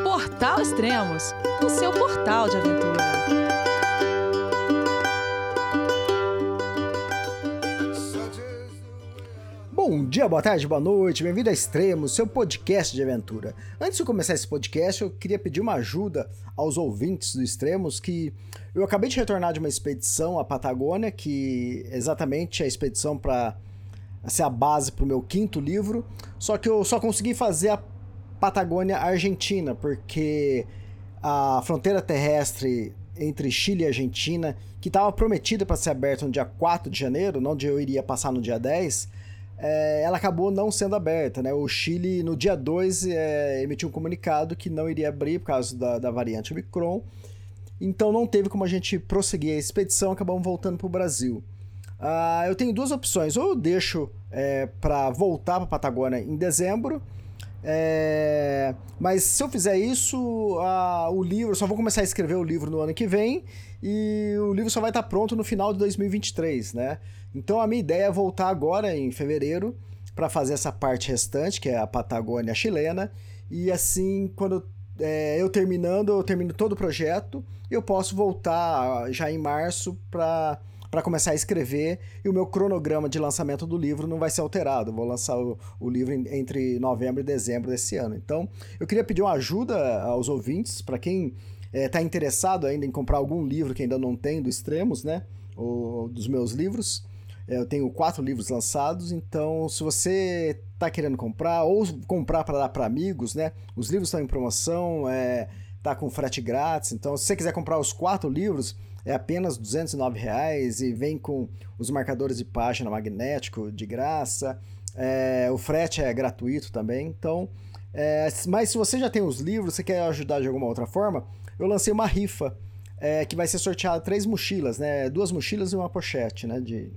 Portal Extremos, o seu portal de aventura. Bom dia, boa tarde, boa noite, bem-vindo a Extremos, seu podcast de aventura. Antes de começar esse podcast, eu queria pedir uma ajuda aos ouvintes do Extremos que eu acabei de retornar de uma expedição à Patagônia, que exatamente é a expedição para ser a base para o meu quinto livro, só que eu só consegui fazer a Patagônia Argentina, porque a fronteira terrestre entre Chile e Argentina, que estava prometida para ser aberta no dia 4 de janeiro, onde eu iria passar no dia 10, é, ela acabou não sendo aberta, né? O Chile, no dia 2, é, emitiu um comunicado que não iria abrir por causa da, da variante Omicron. Então não teve como a gente prosseguir a expedição, acabamos voltando para o Brasil. Uh, eu tenho duas opções. Ou eu deixo é, para voltar para a Patagônia em dezembro, é, mas se eu fizer isso, uh, o livro, só vou começar a escrever o livro no ano que vem e o livro só vai estar pronto no final de 2023, né? Então a minha ideia é voltar agora em fevereiro para fazer essa parte restante, que é a Patagônia chilena, e assim, quando é, eu terminando, eu termino todo o projeto, eu posso voltar já em março para para começar a escrever e o meu cronograma de lançamento do livro não vai ser alterado. vou lançar o, o livro entre novembro e dezembro desse ano. Então, eu queria pedir uma ajuda aos ouvintes, para quem está é, interessado ainda em comprar algum livro que ainda não tem do Extremos, né? Ou dos meus livros. É, eu tenho quatro livros lançados, então se você está querendo comprar ou comprar para dar para amigos, né? Os livros estão em promoção, é, tá com frete grátis. Então, se você quiser comprar os quatro livros, é apenas 209 reais e vem com os marcadores de página magnético de graça. É, o frete é gratuito também. Então, é, mas se você já tem os livros, você quer ajudar de alguma outra forma, eu lancei uma rifa é, que vai ser sorteada três mochilas, né? Duas mochilas e uma pochete, né? De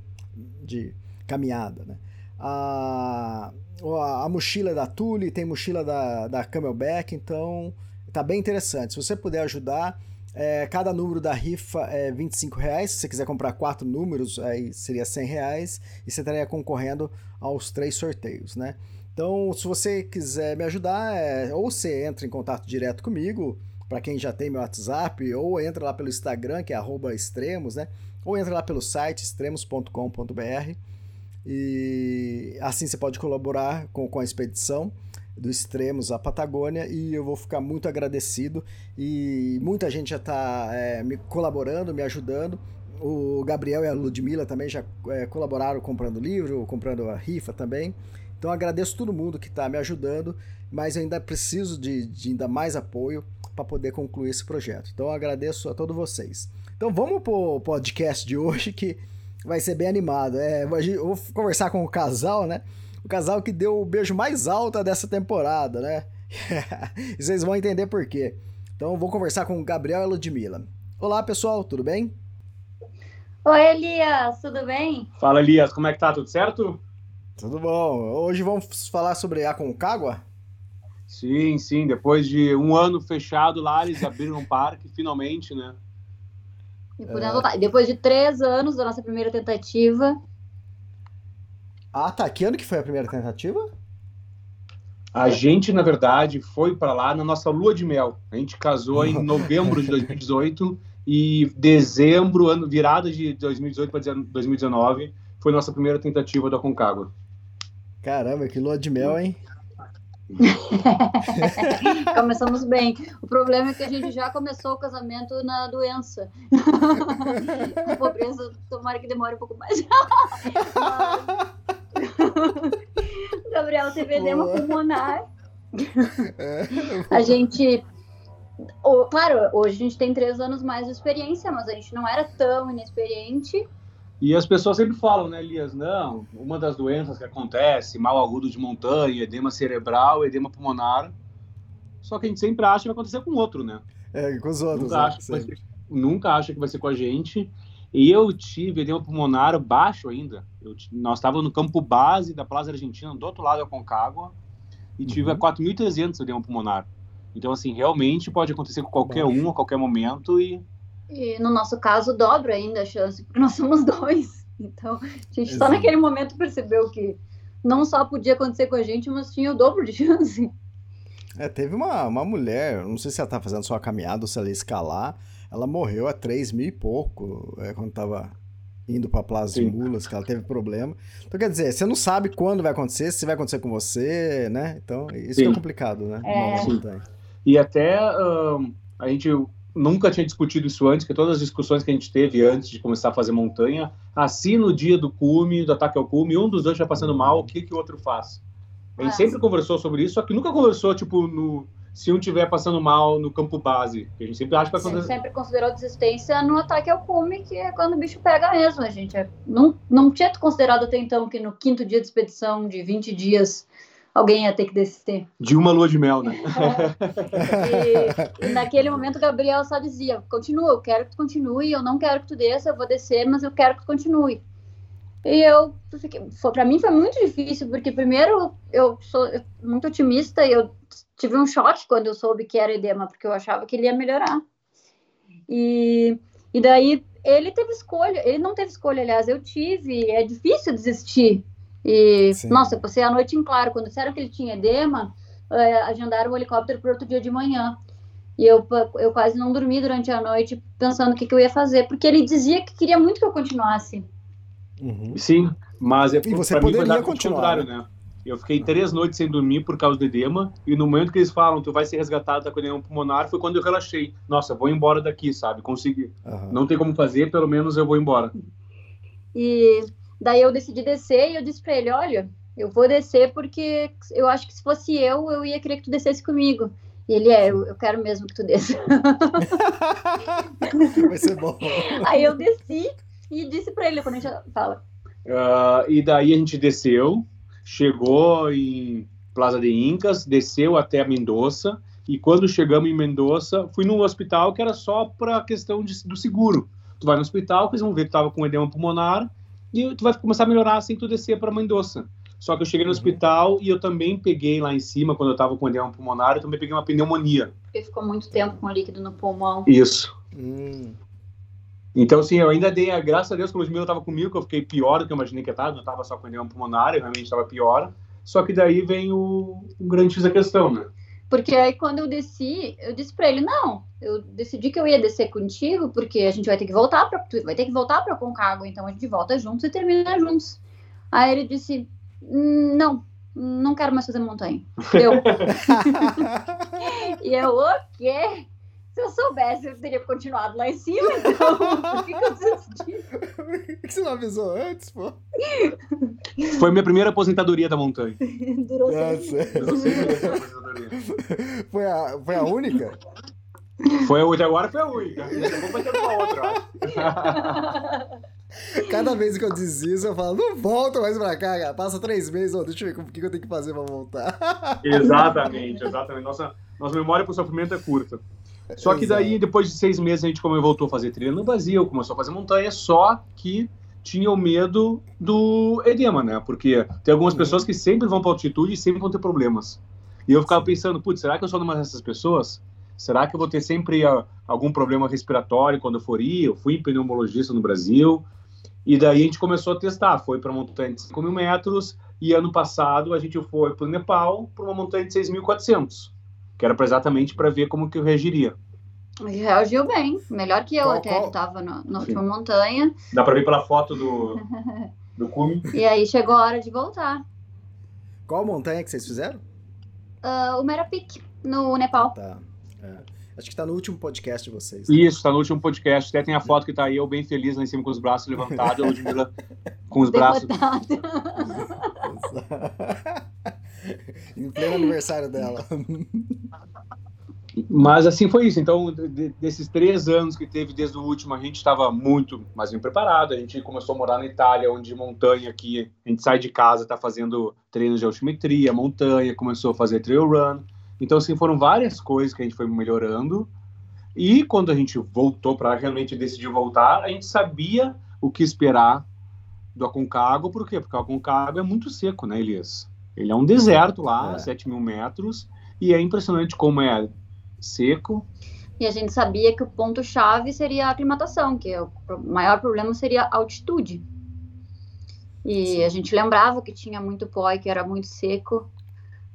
de caminhada, né? A, a, a mochila da Tule, tem mochila da, da Camelback, então tá bem interessante. Se você puder ajudar, é, cada número da rifa é 25 reais. Se você quiser comprar quatro números, aí seria 100 reais e você estaria concorrendo aos três sorteios, né? Então, se você quiser me ajudar, é, ou você entra em contato direto comigo, para quem já tem meu WhatsApp, ou entra lá pelo Instagram, que é extremos, né? ou entra lá pelo site extremos.com.br e assim você pode colaborar com, com a expedição do Extremos à Patagônia e eu vou ficar muito agradecido e muita gente já está é, me colaborando, me ajudando. O Gabriel e a Ludmilla também já é, colaboraram comprando livro, comprando a rifa também. Então agradeço todo mundo que está me ajudando, mas ainda preciso de, de ainda mais apoio para poder concluir esse projeto. Então agradeço a todos vocês. Então vamos pro podcast de hoje que vai ser bem animado. É, eu vou conversar com o casal, né? O casal que deu o beijo mais alto dessa temporada, né? e vocês vão entender por quê. Então eu vou conversar com o Gabriel e a Ludmilla. Olá, pessoal, tudo bem? Oi, Elias, tudo bem? Fala, Elias, como é que tá? Tudo certo? Tudo bom. Hoje vamos falar sobre a Concagua? Sim, sim. Depois de um ano fechado lá, eles abriram um parque, finalmente, né? E é... Depois de três anos da nossa primeira tentativa. Ah, tá. Que ano que foi a primeira tentativa? A gente, na verdade, foi para lá na nossa lua de mel. A gente casou em novembro de 2018 e dezembro, ano virada de 2018 para 2019, foi nossa primeira tentativa da Concagua. Caramba, que lua de mel, hein? Começamos bem. O problema é que a gente já começou o casamento na doença. a pobreza, tomara que demore um pouco mais. Gabriel teve edema pulmonar. a gente. Claro, hoje a gente tem três anos mais de experiência, mas a gente não era tão inexperiente. E as pessoas sempre falam, né, Elias? Não, uma das doenças que acontece, mal agudo de montanha, edema cerebral, edema pulmonar. Só que a gente sempre acha que vai acontecer com outro, né? É, com os outros. Nunca, né? acha, que ser, nunca acha que vai ser com a gente. E eu tive edema pulmonar baixo ainda. Eu, nós estávamos no campo base da Plaza Argentina, do outro lado da Concagua, e tive uhum. 4.300 edema pulmonar. Então, assim, realmente pode acontecer com qualquer um, a qualquer momento, e e no nosso caso, dobra ainda a chance, porque nós somos dois. Então, a gente Exato. só naquele momento percebeu que não só podia acontecer com a gente, mas tinha o dobro de chance. É, teve uma, uma mulher, não sei se ela tá fazendo só a caminhada ou se ela ia escalar, ela morreu a 3 mil e pouco, é, quando tava indo pra Plaza Sim. de Mulas, que ela teve problema. Então, quer dizer, você não sabe quando vai acontecer, se vai acontecer com você, né? Então, isso é complicado, né? É. E até um, a gente nunca tinha discutido isso antes, que todas as discussões que a gente teve antes de começar a fazer montanha, assim no dia do cume, do ataque ao cume, um dos dois já passando mal, o que, que o outro faz? A gente é. sempre conversou sobre isso, só que nunca conversou, tipo, no, se um estiver passando mal no campo base. A gente sempre acha que vai acontecer. sempre considerou desistência no ataque ao cume, que é quando o bicho pega mesmo. A gente é, não, não tinha considerado até então que no quinto dia de expedição de 20 dias alguém ia ter que descer. De uma lua de mel, né? É. E, e, naquele momento o Gabriel só dizia: continua, eu quero que tu continue, eu não quero que tu desça, eu vou descer, mas eu quero que tu continue. E eu, para mim foi muito difícil, porque primeiro eu sou muito otimista e eu tive um choque quando eu soube que era edema, porque eu achava que ele ia melhorar. E, e daí ele teve escolha, ele não teve escolha, aliás, eu tive, é difícil desistir e, Sim. nossa, eu passei a noite em claro. Quando disseram que ele tinha edema, é, agendaram o helicóptero para outro dia de manhã. E eu, eu quase não dormi durante a noite pensando o que, que eu ia fazer, porque ele dizia que queria muito que eu continuasse. Uhum. Sim, mas é, e você poderia mim continuar, né? né? Eu fiquei três noites sem dormir por causa do edema, e no momento que eles falam, tu vai ser resgatado da edema pulmonar, foi quando eu relaxei. Nossa, vou embora daqui, sabe? Consegui. Uhum. Não tem como fazer, pelo menos eu vou embora. E Daí eu decidi descer e eu disse para ele: Olha, eu vou descer porque eu acho que se fosse eu, eu ia querer que tu descesse comigo. E ele é, eu, eu quero mesmo que tu desça. Vai ser bom. Aí eu desci e disse para ele quando a gente fala. Uh, e daí a gente desceu, chegou em Plaza de Incas, desceu até Mendoza. E quando chegamos em Mendoza, fui num hospital que era só para questão de, do seguro. Tu vai no hospital, eles vão ver que tu tava com edema pulmonar e tu vai começar a melhorar assim que tu descer para Mendoza. Só que eu cheguei no uhum. hospital e eu também peguei lá em cima, quando eu tava com edema pulmonar, eu também peguei uma pneumonia. Porque ficou muito tempo com líquido no pulmão. Isso. Hum. Então, assim, eu ainda dei, a, graças a Deus, que o Ludmilla tava comigo, que eu fiquei pior do que eu imaginei que eu tava, não tava só com edema pulmonar, eu realmente tava pior. Só que daí vem o, o grande X da questão, né? Porque aí quando eu desci, eu disse para ele, não, eu decidi que eu ia descer contigo, porque a gente vai ter que voltar para vai ter que voltar para Concagua, então a gente volta juntos e termina juntos. Aí ele disse, não, não quero mais fazer montanha. Eu. e eu, o quê? Se eu soubesse, eu teria continuado lá em cima, então. Por que, que eu desisti? Por que você não avisou antes, pô? Foi minha primeira aposentadoria da montanha. Durou seis meses. Foi a, foi a única? Foi a única, agora foi a única. Vou ter uma outra, Cada vez que eu desisto, eu falo, não volta mais pra cá, cara. Passa três meses, oh, deixa eu ver o que eu tenho que fazer pra voltar. Exatamente, exatamente. Nossa, nossa memória pro sofrimento é curta. Só que daí, depois de seis meses, a gente como voltou a fazer trilha no Brasil, começou a fazer montanha, só que tinha o medo do edema, né? Porque tem algumas uhum. pessoas que sempre vão para altitude e sempre vão ter problemas. E eu ficava pensando, putz, será que eu sou uma dessas pessoas? Será que eu vou ter sempre uh, algum problema respiratório quando eu for ir? Eu fui pneumologista no Brasil. E daí a gente começou a testar. Foi para montanha de 5 mil metros. E ano passado a gente foi para o Nepal, para uma montanha de 6.400 que era exatamente para ver como que eu reagiria. Reagiu bem, melhor que eu qual, até, qual? tava no, na última montanha. Dá para ver pela foto do, do cume. E aí chegou a hora de voltar. Qual montanha que vocês fizeram? Uh, o Merapik, no Nepal. Tá. É. Acho que tá no último podcast de vocês. Né? Isso, tá no último podcast. Até tem a foto que tá aí, eu bem feliz lá em cima com os braços levantados, a Ludmilla com os braços. em pleno aniversário dela. Mas assim foi isso. Então, de, desses três anos que teve desde o último, a gente estava muito mais bem preparado. A gente começou a morar na Itália, onde montanha aqui, a gente sai de casa, está fazendo treinos de altimetria, montanha, começou a fazer trail run. Então, assim, foram várias coisas que a gente foi melhorando. E quando a gente voltou para realmente decidir voltar, a gente sabia o que esperar do Aconcagua. Por quê? Porque o Aconcagua é muito seco, né, Elias? Ele é um deserto lá, é. 7 mil metros, e é impressionante como é seco. E a gente sabia que o ponto-chave seria a aclimatação, que o maior problema seria a altitude. E Sim. a gente lembrava que tinha muito pó e que era muito seco,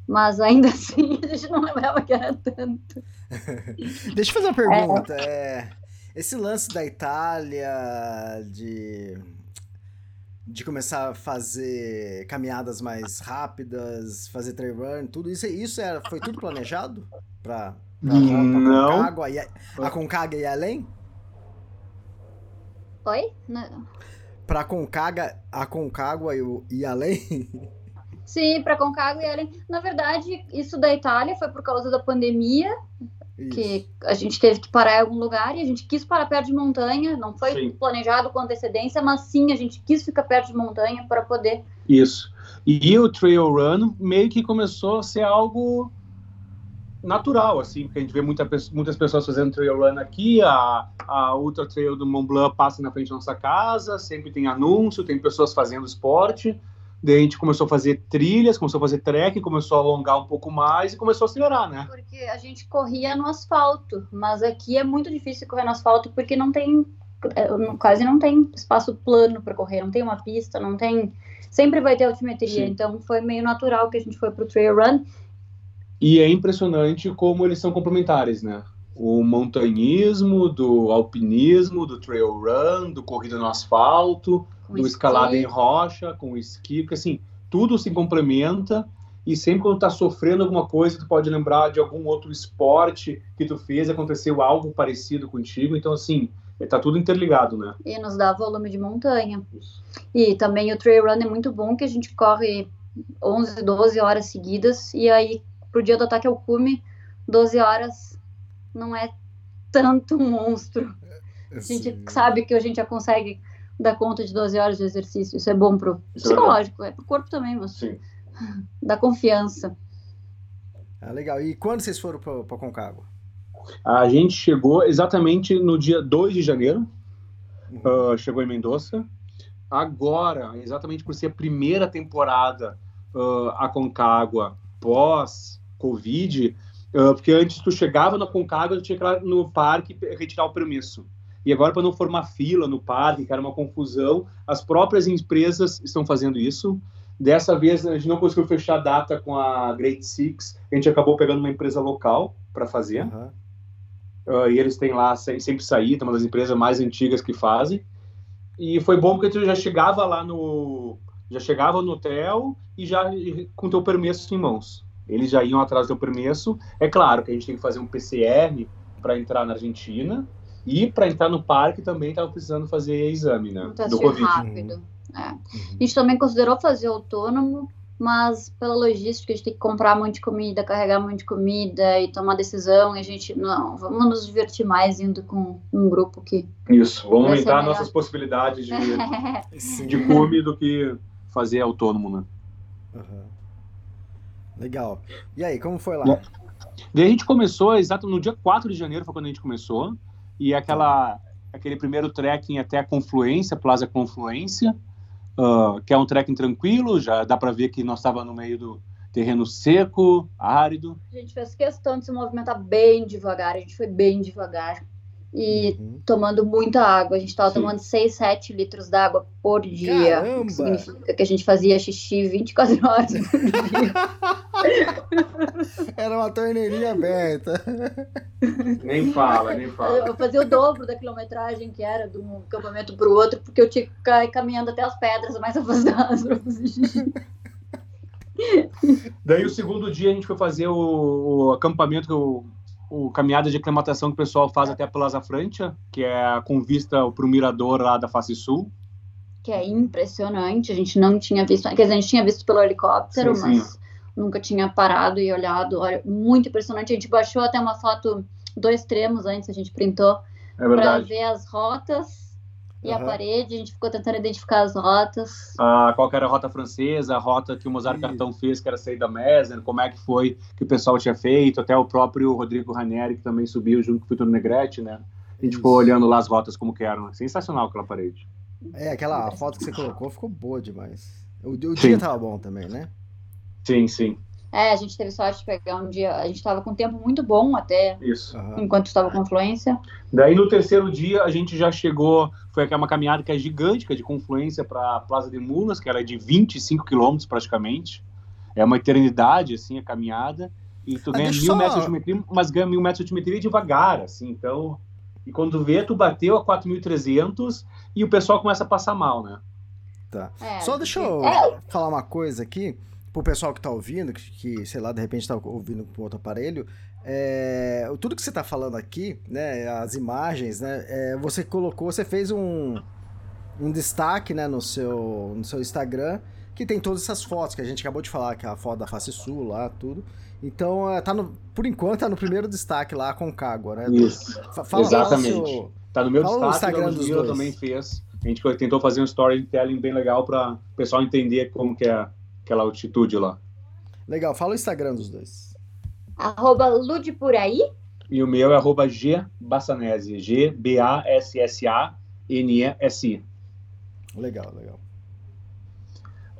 mas ainda assim a gente não lembrava que era tanto. Deixa eu fazer uma pergunta. É... É, esse lance da Itália de de começar a fazer caminhadas mais rápidas, fazer trail run, tudo isso, isso era, foi tudo planejado para não. Concagua e a, a Concagua e além? Oi? Não. Pra Concagua, a Concagua e, o, e além? Sim, para Concagua e além. Na verdade, isso da Itália foi por causa da pandemia, isso. que a gente teve que parar em algum lugar e a gente quis parar perto de montanha. Não foi sim. planejado com antecedência, mas sim, a gente quis ficar perto de montanha para poder. Isso. E o trail run meio que começou a ser algo natural, assim, porque a gente vê muita, muitas pessoas fazendo trail run aqui, a, a Ultra Trail do Mont Blanc passa na frente da nossa casa, sempre tem anúncio, tem pessoas fazendo esporte, daí a gente começou a fazer trilhas, começou a fazer trek, começou a alongar um pouco mais e começou a acelerar, né? Porque a gente corria no asfalto, mas aqui é muito difícil correr no asfalto porque não tem, é, quase não tem espaço plano para correr, não tem uma pista, não tem... Sempre vai ter altimetria, Sim. então foi meio natural que a gente foi pro trail run e é impressionante como eles são complementares, né? O montanhismo, do alpinismo, do trail run, do corrida no asfalto, com do escalada em rocha, com o esqui, porque assim, tudo se complementa e sempre quando tá sofrendo alguma coisa, tu pode lembrar de algum outro esporte que tu fez, aconteceu algo parecido contigo, então assim, tá tudo interligado, né? E nos dá volume de montanha. Isso. E também o trail run é muito bom que a gente corre 11, 12 horas seguidas e aí pro dia do ataque ao cume, 12 horas não é tanto um monstro. A gente Sim. sabe que a gente já consegue dar conta de 12 horas de exercício. Isso é bom pro Isso é psicológico, é, pro corpo também, mas Sim. dá confiança. Ah, legal. E quando vocês foram para Concagua? A gente chegou exatamente no dia 2 de janeiro. Uhum. Uh, chegou em Mendoza. Agora, exatamente por ser a primeira temporada uh, a Concagua pós Covid, uh, porque antes tu chegava na Concagua, tu tinha que ir lá no parque retirar o permisso. E agora, para não formar fila no parque, que era uma confusão, as próprias empresas estão fazendo isso. Dessa vez, a gente não conseguiu fechar a data com a Great Six, a gente acabou pegando uma empresa local para fazer. Uhum. Uh, e eles têm lá sempre saída, uma das empresas mais antigas que fazem. E foi bom porque tu já chegava lá no já chegava no hotel e já com teu permesso em mãos. Eles já iam atrás do permesso. É claro que a gente tem que fazer um PCR para entrar na Argentina e para entrar no parque também estava precisando fazer exame, né? Do Covid. rápido. Uhum. É. A gente também considerou fazer autônomo, mas pela logística a gente tem que comprar um monte de comida, carregar um monte de comida e tomar decisão. E a gente, não, vamos nos divertir mais indo com um grupo que. Isso, vamos aumentar nossas possibilidades de, de come do que fazer autônomo, né? Uhum. Legal. E aí, como foi lá? Daí a gente começou, exato no dia 4 de janeiro foi quando a gente começou, e aquela, aquele primeiro trekking até a Confluência, Plaza Confluência, uh, que é um trekking tranquilo, já dá para ver que nós estava no meio do terreno seco, árido. A gente fez questão de se movimentar bem devagar, a gente foi bem devagar e uhum. tomando muita água. A gente estava tomando 6, 7 litros d'água por dia. Caramba! Significa que a gente fazia xixi 24 horas por dia. Era uma torneirinha aberta. Nem fala, nem fala. Eu fazia o dobro da quilometragem que era de um acampamento para o outro, porque eu tinha que ficar caminhando até as pedras mais afastadas para fazer xixi. Daí o segundo dia a gente foi fazer o, o acampamento que eu o caminhada de aclimatação que o pessoal faz até a Plaza Francia, que é com vista para o mirador lá da face sul. Que é impressionante, a gente não tinha visto, quer dizer, a gente tinha visto pelo helicóptero, sim, mas sim. nunca tinha parado e olhado. Olha, muito impressionante. A gente baixou até uma foto dois extremos antes, a gente printou é para ver as rotas e uhum. a parede, a gente ficou tentando identificar as rotas. Ah, qual era a rota francesa, a rota que o Mozart Cartão fez, que era sair da Mesner, como é que foi que o pessoal tinha feito, até o próprio Rodrigo Ranieri, que também subiu junto com o Vitor Negrete, né? A gente Isso. ficou olhando lá as rotas como que eram. Sensacional aquela parede. É, aquela foto que você colocou ficou boa demais. O, o dia tava bom também, né? Sim, sim. É, a gente teve sorte de pegar um dia. A gente estava com um tempo muito bom até. Isso. Enquanto estava com fluência. Daí no terceiro dia a gente já chegou. Foi aquela caminhada que é gigante, que é de confluência para a Plaza de Mulas, que era de 25 quilômetros praticamente. é uma eternidade, assim, a caminhada, e tu Ah, ganha mil só- metros de altimetria, mas ganha mil metros de altimetria devagar, assim, então... E quando tu vê, tu bateu a 4.300 e o pessoal começa a passar mal, né? Tá. É, Só deixa eu é, falar uma coisa aqui, pro pessoal que tá ouvindo, que, que, sei lá, de repente tá ouvindo com outro aparelho. É, tudo que você tá falando aqui, né, as imagens, né, é, você colocou, você fez um, um destaque, né, no seu, no seu Instagram, que tem todas essas fotos que a gente acabou de falar, que é a foto da face sul lá, tudo. Então, é, tá no, por enquanto, tá no primeiro destaque lá, com Cágua, né? Isso. Fa- Fala Exatamente. seu- Tá no meu Fala o destaque, Instagram dos dois. também fez. A gente tentou fazer um storytelling bem legal para o pessoal entender como que é aquela altitude lá. Legal, fala o Instagram dos dois. arroba Lude por aí. E o meu é arroba G Bassanese, G-B-A-S-S-A-N-E-S-I. Legal, legal.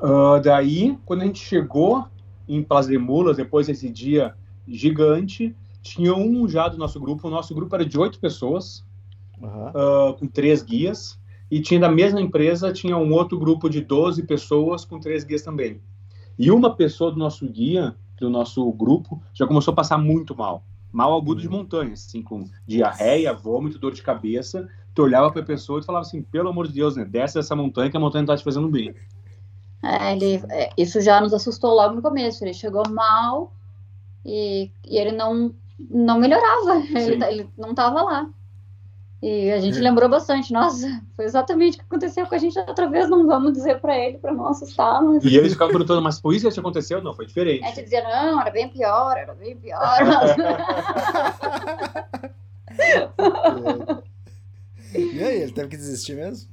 Ah, daí, quando a gente chegou em Plaza de Mulas, depois desse dia gigante, tinha um já do nosso grupo. O nosso grupo era de oito pessoas, Aham. ah, com três guias. E tinha da mesma empresa, tinha um outro grupo de 12 pessoas com três guias também. E uma pessoa do nosso guia, do nosso grupo, já começou a passar muito mal. Mal agudo de montanha, assim, com diarreia, vômito, dor de cabeça. Tu olhava pra pessoa e falava assim, pelo amor de Deus, né? Desce dessa montanha que a montanha tá te fazendo bem. É, ele, é, isso já nos assustou logo no começo. Ele chegou mal e, e ele não, não melhorava. Ele, tá- ele não estava lá. E a gente É. lembrou bastante. Nossa, foi exatamente o que aconteceu com a gente outra vez. Não vamos dizer para ele, para não assustar. Mas... E eles ficavam perguntando, mas foi isso que aconteceu? Não, foi diferente. A gente dizia, não, era bem pior, era bem pior. e aí, ele teve que desistir mesmo?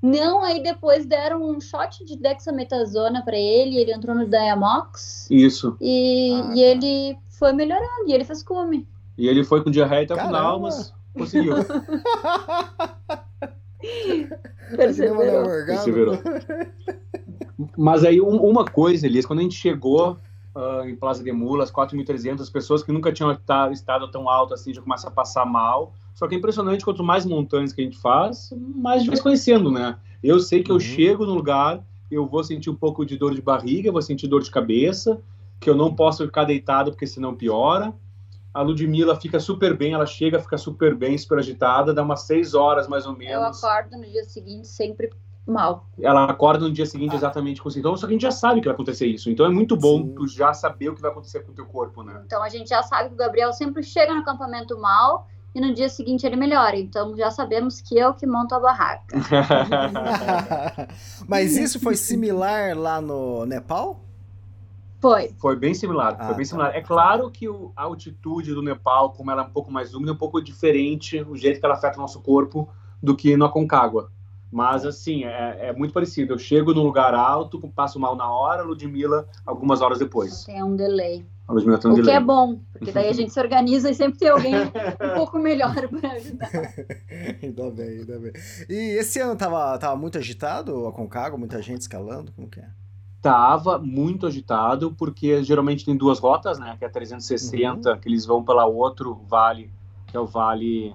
não, aí depois deram um shot de dexametasona para ele. Ele entrou no Diamox. Isso. E, Ah, e tá. ele foi melhorando. E ele fez cume. E ele foi com diarreia até o final, mas conseguiu. Perseverou. Perseverou. Mas aí, um- uma coisa, Elias, quando a gente chegou ah, em Plaza de Mulas, 4.300 pessoas que nunca tinham ta- estado tão alto assim, já começa a passar mal. Só que é impressionante, quanto mais montanhas que a gente faz, mais a gente vai conhecendo, né? Eu sei que eu Uhum. chego no lugar, eu vou sentir um pouco de dor de barriga, vou sentir dor de cabeça, que eu não posso ficar deitado porque senão piora. A Ludmilla fica super bem, ela chega, fica super bem, super agitada, dá umas seis horas mais ou Eu menos. acordo no dia seguinte sempre mal. Ela acorda no dia seguinte exatamente com sintomas, só que a gente já sabe que vai acontecer isso. Então é muito bom Sim. tu já saber o que vai acontecer com o teu corpo, né? Então a gente já sabe que o Gabriel sempre chega no acampamento mal e no dia seguinte ele melhora. Então já sabemos que eu que monto a barraca. Mas isso foi similar lá no Nepal? Foi. Foi bem similar, Ah, foi bem tá. similar. É claro que o- a altitude do Nepal, como ela é um pouco mais úmida, é um pouco diferente o jeito que ela afeta o nosso corpo do que no Aconcagua. Mas, assim, é, é muito parecido. Eu chego no lugar alto, passo mal na hora, Ludmilla algumas horas depois. Tem um delay. A Ludmilla tem um O que delay. é bom, porque daí a gente se organiza e sempre tem alguém um pouco melhor para ajudar. ainda bem, ainda bem. E esse ano tava, tava muito agitado a Concagua, muita gente escalando? Como que é? Tava muito agitado, porque geralmente tem duas rotas, né? Que é a 360, Uhum. que eles vão pela outro vale, que é o Vale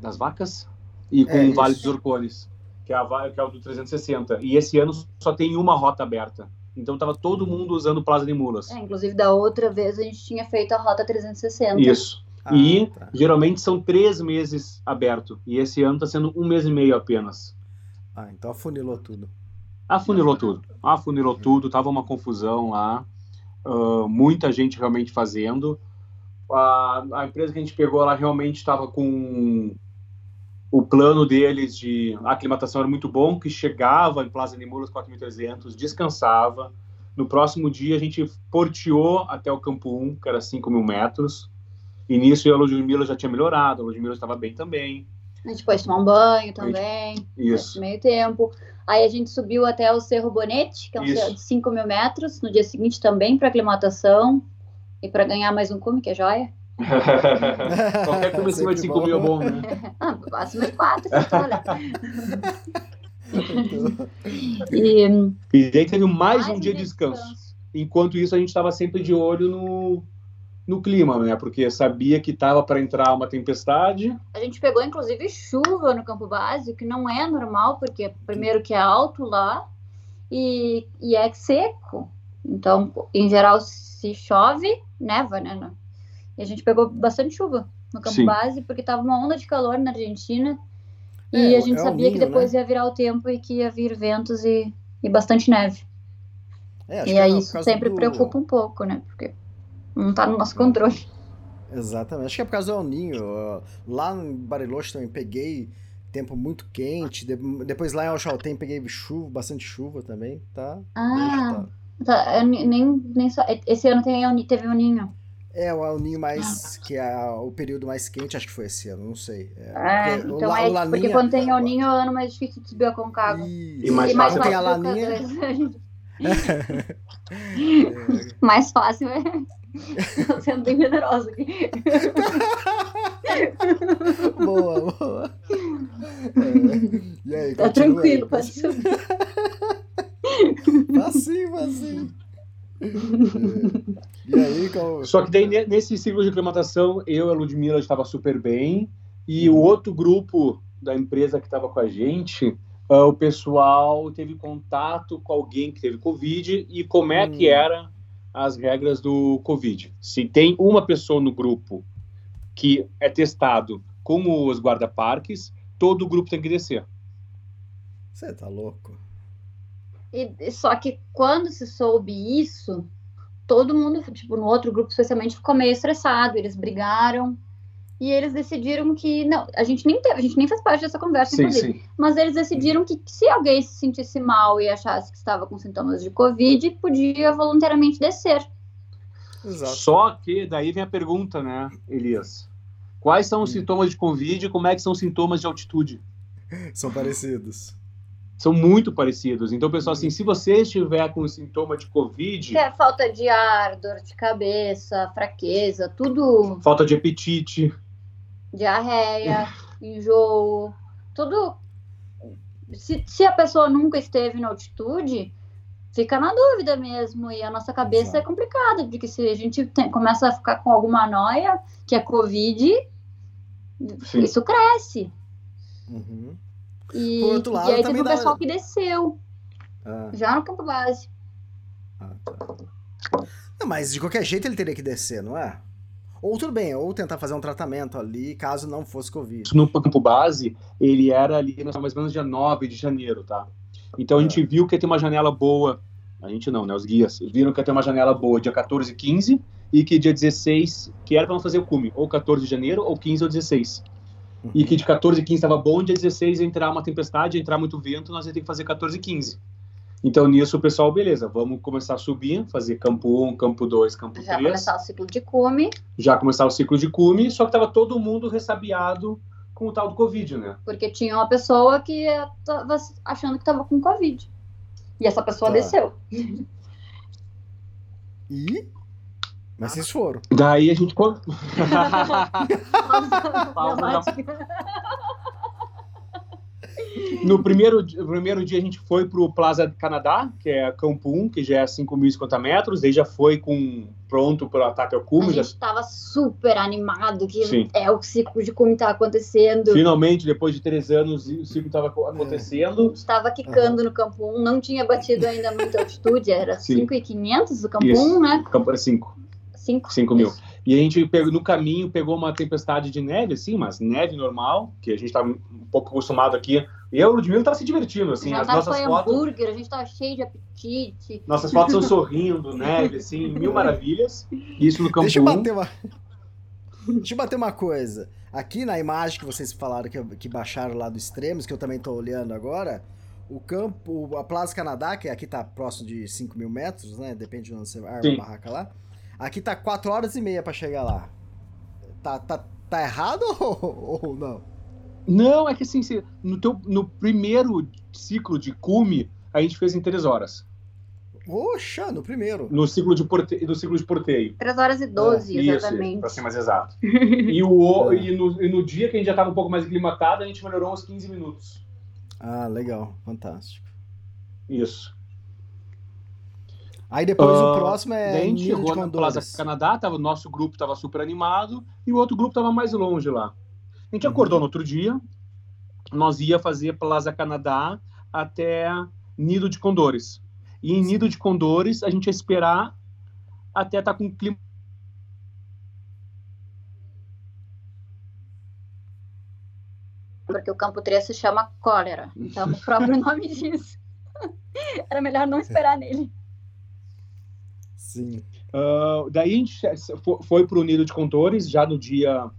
das Vacas, e com É o Vale dos Orcones, que é, a, que é o do 360. E esse ano só tem uma rota aberta. Então tava todo mundo usando Plaza de Mulas. É, inclusive, da outra vez a gente tinha feito a rota 360. Isso. Ah, e tá. geralmente são três meses aberto. E esse ano tá sendo um mês e meio apenas. Ah, então afunilou tudo. Afunilou tudo. Afunilou tudo, tava uma confusão lá. ah, muita gente realmente fazendo. A, a empresa que a gente pegou, ela realmente estava com o plano deles de aclimatação era muito bom, que chegava em Plaza de Mulas 4.300, descansava. No próximo dia a gente porteou até o Campo 1, que era 5 mil metros. E nisso a Ludmilla já tinha melhorado, a Ludmilla estava bem também. A gente tomar um banho também. Isso. Nesse meio tempo. Aí a gente subiu até o Cerro Bonete, que é um Isso. cerro de 5 mil metros, no dia seguinte também para aclimatação e para ganhar mais um cume, que é joia. Qualquer coisa acima de Sempre 5 mil é bom, né? Ah, acima de 4, olha. E E daí teve mais, mais um dia de descanso. Enquanto isso, a gente estava sempre de olho no, no clima, né? Porque sabia que estava para entrar uma tempestade. A gente pegou, inclusive, chuva no campo base, o que não é normal, porque primeiro que é alto lá e, e é seco. Então, em geral, se chove, neva, né? E a gente pegou bastante chuva no campo Sim. base, porque tava uma onda de calor na Argentina. É, E a é gente o sabia que Ninho, depois né? ia virar o tempo e que ia vir ventos e, e bastante neve. É, acho E que é aí isso sempre do- preocupa um pouco, né? Porque não tá no nosso controle. Exatamente. Acho que é por causa do El Ninho. Lá em Bariloche também peguei tempo muito quente. de- Depois lá em Alchaltén peguei chuva, bastante chuva também, tá? Ah, Tá. tá, eu nem, nem, só. Esse ano tem, teve o Ninho. É, o El Ninho mais. que é o período mais quente, acho que foi esse ano, não sei. É, É, porque o então La- é o porque Laninha- quando tem El Ninho é o ano mais difícil de subir a Concagua. Isso. E mais e mais fácil tem a laninha. porque- mais fácil é. Tô sendo bem generosa aqui. Boa, boa. É. E aí, Tá tranquilo, pode subir. Facinho, facinho. É. E aí, qual... Só que daí, ne- nesse ciclo de aclimatação, eu e a Ludmilla estava super bem. E o outro grupo da empresa que estava com a gente, ah, o pessoal teve contato com alguém que teve Covid e como é que Hum. As regras do Covid. Se tem uma pessoa no grupo que é testado como os guarda-parques, todo o grupo tem que descer. Você tá louco? E, só que quando se soube isso, todo mundo, tipo, no outro grupo especialmente, ficou meio estressado. Eles brigaram. E eles decidiram que. Não, a gente nem teve, a gente nem fez parte dessa conversa, inclusive. Mas eles decidiram que se alguém se sentisse mal e achasse que estava com sintomas de Covid, podia voluntariamente descer. Exato. Só que daí vem a pergunta, né, Elias? Quais são os Hum. sintomas de Covid e como é que são os sintomas de altitude? São parecidos. São muito parecidos. Então, pessoal, assim, se você estiver com sintoma de Covid, Que é falta de ar, dor de cabeça, fraqueza, tudo falta de apetite, diarreia, enjoo, tudo. Se, se a pessoa nunca esteve na altitude, fica na dúvida mesmo. E a nossa cabeça Exato. é complicada, porque se a gente tem- começa a ficar com alguma noia, que é Covid, Sim. isso cresce. Uhum. E, Por outro lado, e aí teve o dá- pessoal que desceu, Ah, já no campo base. ah, tá. Não, mas de qualquer jeito ele teria que descer, não é? Ou tudo bem, ou tentar fazer um tratamento ali, caso não fosse Covid. no campo base, ele era ali mais ou menos dia 9 de janeiro, tá? Então a gente viu que ia ter uma janela boa. A gente não, né? Os guias viram que ia ter uma janela boa dia 14 e 15 e que dia 16, que era para não fazer o cume, ou 14 de janeiro, ou 15 ou 16. E que de 14 e 15 estava bom, dia 16 ia entrar uma tempestade, ia entrar muito vento, nós ia ter que fazer 14 e 15. Então nisso o pessoal, beleza, vamos começar a subir, fazer campo 1, campo 2, campo Já 3 começar o ciclo de cume, já começar o ciclo de cume, só que tava todo mundo ressabiado com o tal do Covid, né? porque tinha uma pessoa que estava achando que estava com Covid. E essa pessoa Tá. desceu. E. Mas vocês foram. Daí a gente. Pausa Dramática. No primeiro, no primeiro dia a gente foi pro Plaza Canadá, que é Campo 1, que já é 5.050 metros, daí já foi com pronto para o ataque ao A cume. Já, gente estava super animado que Sim. é o ciclo de cume tá acontecendo. finalmente, depois de três anos, o ciclo estava acontecendo. Estava quicando no campo 1, não tinha batido ainda muita altitude, era Sim. 5,500 do campo Isso. 1, né? Campo era 5. 5 5 mil. E a gente pegou, no caminho pegou uma tempestade de neve, assim, mas neve normal, que a gente estava um pouco acostumado aqui. E eu e o Ludmilla tava se divertindo, assim, Já as nossas fotos. hambúrguer, a gente tava cheio de apetite. Nossas fotos são sorrindo, neve, assim, mil maravilhas. Isso no campo Deixa eu 1. bater uma. Deixa eu bater uma coisa. Aqui na imagem que vocês falaram que, que baixaram lá do Extremos, que eu também tô olhando agora, o campo, a Plaza Canadá, que aqui tá próximo de 5 mil metros, né? Depende de onde você arma a barraca lá. Aqui tá 4 horas e meia pra chegar lá. Tá, tá, tá errado ou, ou não? Não, é que assim, no, teu, no primeiro ciclo de cume, a gente fez em três horas. Oxa, no primeiro. No ciclo de, porte, no ciclo de porteio. 3 horas e 12, É, Isso, exatamente. pra ser mais exato. E, o, o- É. e, no, e no dia que a gente já tava um pouco mais aclimatado, a gente melhorou uns 15 minutos. Ah, legal. Fantástico. Isso. Aí depois Ah, o próximo é a gente chegou na Plaza. Canadá, tava, o nosso grupo tava super animado e o outro grupo tava mais longe lá. A gente Uhum. acordou no outro dia, nós ia fazer Plaza Canadá até Nido de Condores. E em Nido de Condores, a gente ia esperar até estar tá com o clima porque o campo 3 se chama cólera. Então, o próprio nome diz. Era melhor não esperar nele. Sim. Uh, daí a gente foi para o Nido de Condores já no dia.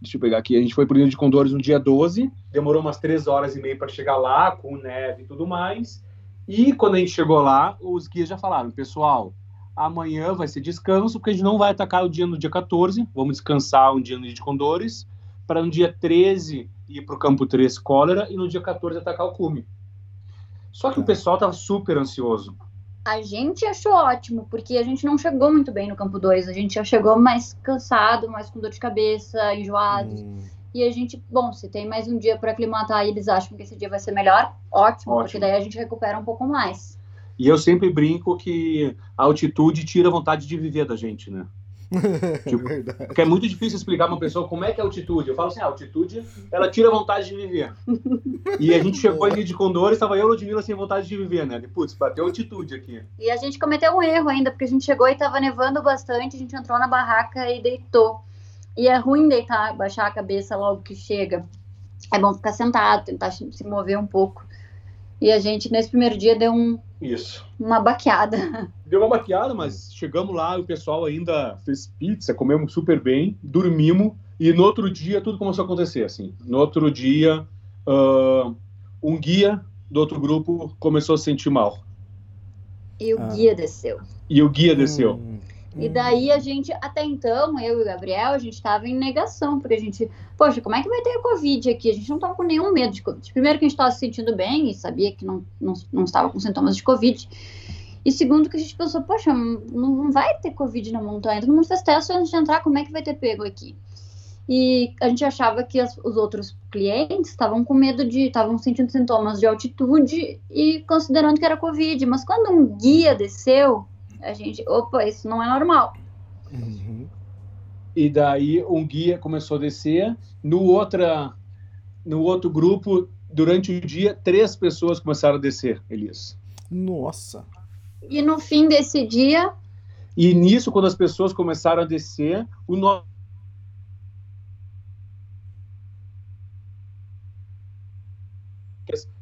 Deixa eu pegar aqui. A gente foi para o Nido de Condores no dia 12. Demorou umas três horas e meia para chegar lá, com neve e tudo mais. E quando a gente chegou lá, os guias já falaram: pessoal, amanhã vai ser descanso, porque a gente não vai atacar o dia no dia 14. Vamos descansar um dia no Nido de Condores. Para no dia 13 ir para o campo 3 cólera e no dia 14 atacar o cume. Só que o tá. pessoal estava super ansioso. A gente achou ótimo, porque a gente não chegou muito bem no campo 2. A gente já chegou mais cansado, mais com dor de cabeça, enjoado. Hum. E a gente, bom, se tem mais um dia para aclimatar e eles acham que esse dia vai ser melhor, ótimo, ótimo, porque daí a gente recupera um pouco mais. E eu sempre brinco que a altitude tira a vontade de viver da gente, né? tipo, porque é muito difícil explicar uma pessoa como é que é a altitude. Eu falo assim, a altitude, ela tira a vontade de viver. e a gente chegou ali de Condores, estava eu e Ludmilla sem vontade de viver, né? Putz, bateu altitude aqui. E a gente cometeu um erro ainda, porque a gente chegou e estava nevando bastante, a gente entrou na barraca e deitou. E é ruim deitar, baixar a cabeça logo que chega. É bom ficar sentado, tentar se mover um pouco. E a gente, nesse primeiro dia, deu um, Isso. uma baqueada. Deu uma baqueada, mas chegamos lá e o pessoal ainda fez pizza, comemos super bem, dormimos. E no outro dia, tudo começou a acontecer, assim. No outro dia, uh, um guia do outro grupo começou a se sentir mal. E o ah. guia desceu. E o guia desceu. Hum. E daí a gente, até então, eu e o Gabriel, a gente estava em negação, porque a gente, poxa, como é que vai ter Covid aqui? A gente não estava com nenhum medo de Covid. Primeiro, que a gente estava se sentindo bem e sabia que não, não, não estava com sintomas de Covid. E segundo, que a gente pensou, poxa, não, não vai ter Covid na montanha. Todo mundo fez teste antes de entrar, como é que vai ter pego aqui? E a gente achava que as, os outros clientes estavam com medo de, estavam sentindo sintomas de altitude e considerando que era Covid. Mas quando um guia desceu, a gente, opa, isso não é normal. Uhum. E daí um guia começou a descer. No, outra, no outro grupo, durante o dia, três pessoas começaram a descer, Elias. Nossa! E no fim desse dia. E nisso, quando as pessoas começaram a descer, o nosso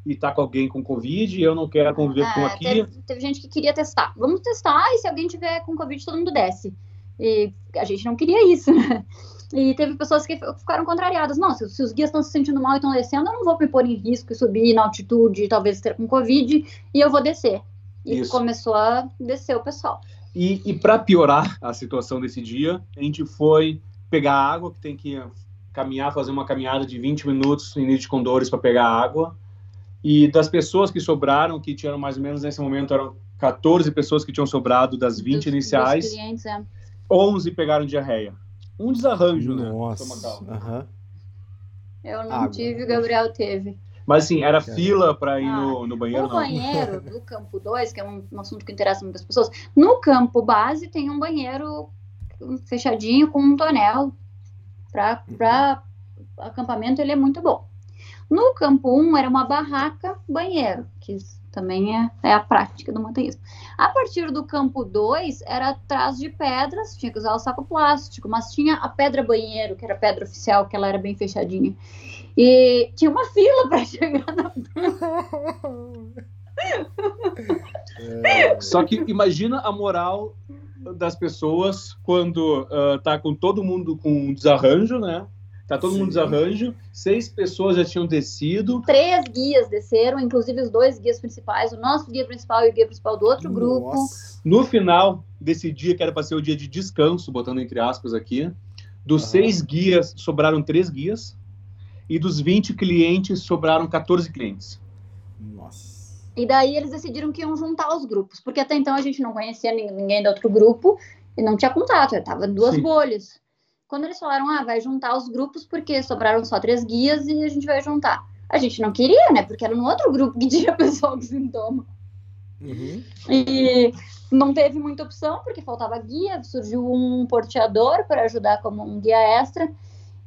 e tá com alguém com Covid, eu não quero conviver é, com aqui. Teve, teve, gente que queria testar. Vamos testar e se alguém tiver com Covid, todo mundo desce. E a gente não queria isso, né? E teve pessoas que ficaram contrariadas. Não, se, se os guias estão se sentindo mal e estão descendo, eu não vou me pôr em risco e subir na altitude, talvez ter com Covid, e eu vou descer. E isso. começou a descer o pessoal. E, e para piorar a situação desse dia, a gente foi pegar água, que tem que caminhar, fazer uma caminhada de 20 minutos em de Condores para pegar água. E das pessoas que sobraram, que tinham mais ou menos nesse momento, eram 14 pessoas que tinham sobrado das 20 dos, iniciais. Dos clientes, é. 11 pegaram diarreia. Um desarranjo, Nossa. né? Nossa. Uhum. Eu não Água. tive, o Gabriel teve. Mas assim, era fila para ir ah, no, no banheiro? O não. banheiro do campo 2, que é um, um, assunto que interessa muitas pessoas, no campo base tem um banheiro fechadinho com um tonel. Para uhum. acampamento ele é muito bom. No campo 1 era uma barraca banheiro, que também é, é, a prática do montanhismo. A partir do campo 2 era atrás de pedras, tinha que usar o saco plástico, mas tinha a pedra banheiro, que era a pedra oficial, que ela era bem fechadinha. E tinha uma fila para chegar na Só que imagina a moral das pessoas quando uh, tá com todo mundo com desarranjo, né? Tá todo Sim. mundo desarranjo. Seis pessoas já tinham descido. Três guias desceram, inclusive os dois guias principais, o nosso guia principal e o guia principal do outro Nossa. grupo. No final desse dia, que era para ser o dia de descanso, botando entre aspas aqui, dos uhum. seis guias, sobraram três guias. E dos 20 clientes, sobraram 14 clientes. Nossa. E daí eles decidiram que iam juntar os grupos, porque até então a gente não conhecia ninguém do outro grupo e não tinha contato, já tava duas Sim. bolhas. Quando eles falaram, ah, vai juntar os grupos porque sobraram só três guias e a gente vai juntar. A gente não queria, né? Porque era no outro grupo que tinha pessoal com sintoma. Uhum. E não teve muita opção, porque faltava guia, surgiu um porteador para ajudar como um guia extra.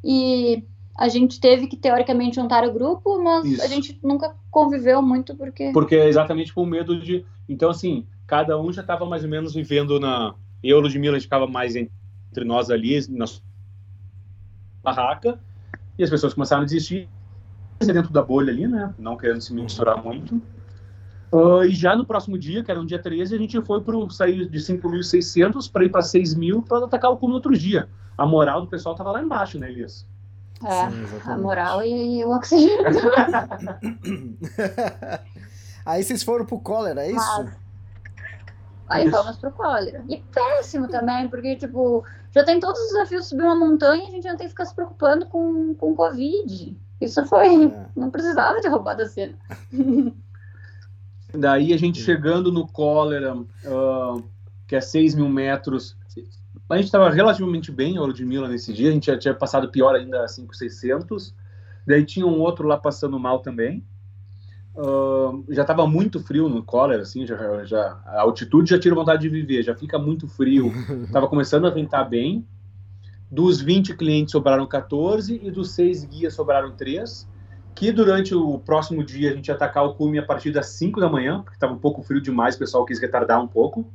E a gente teve que, teoricamente, juntar o grupo, mas Isso. a gente nunca conviveu muito porque. Porque é exatamente com medo de. Então, assim, cada um já estava mais ou menos vivendo na. Eu, Ludmilla, a gente ficava mais entre nós ali, na barraca, e as pessoas começaram a desistir dentro da bolha ali, né? Não querendo se misturar muito. Uh, e já no próximo dia, que era no dia 13, a gente foi para sair de 5.600 para ir para 6.000 para atacar o cume no outro dia. A moral do pessoal tava lá embaixo, né, Elias? É, Sim, a moral e, e o oxigênio. Aí vocês foram pro cólera, é isso? Mas- Aí Isso. fomos pro cólera. E péssimo também, porque, tipo, já tem todos os desafios de subir uma montanha e a gente não tem que ficar se preocupando com, com Covid. Isso foi. É. Não precisava ter roubado a cena. Daí a gente chegando no cólera, ah, que é 6 mil metros, a gente estava relativamente bem, eu Ludmilla, nesse dia, a gente já tinha passado pior ainda, 5,600. Daí tinha um outro lá passando mal também. Ah, já estava muito frio no cólera, assim, já, já, a altitude já tira vontade de viver, já fica muito frio. Estava começando a ventar bem. Dos 20 clientes sobraram 14 e dos 6 guias sobraram 3 que durante o próximo dia a gente ia atacar o cume a partir das 5 da manhã, porque estava um pouco frio demais, o pessoal quis retardar um pouco.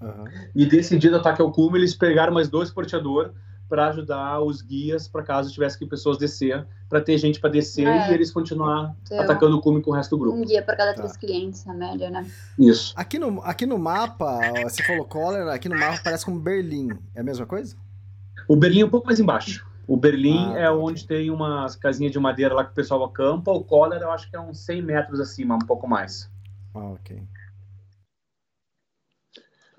Aham. E desse dia do ataque ao cume, eles pegaram mais dois porteadores para ajudar os guias, para caso tivesse que pessoas descer, para ter gente para descer É. e eles continuar Então, atacando o cume com o resto do grupo. Um guia para cada Tá. três clientes, na média, né? Isso. Aqui no, aqui no mapa, você falou cólera, aqui no mapa parece como Berlim. É a mesma coisa? O Berlim é um pouco mais embaixo. O Berlim Ah, é tá, onde tem umas casinhas de madeira lá que o pessoal acampa. O cólera eu acho que é uns 100 metros acima, um pouco mais. Ah, ok.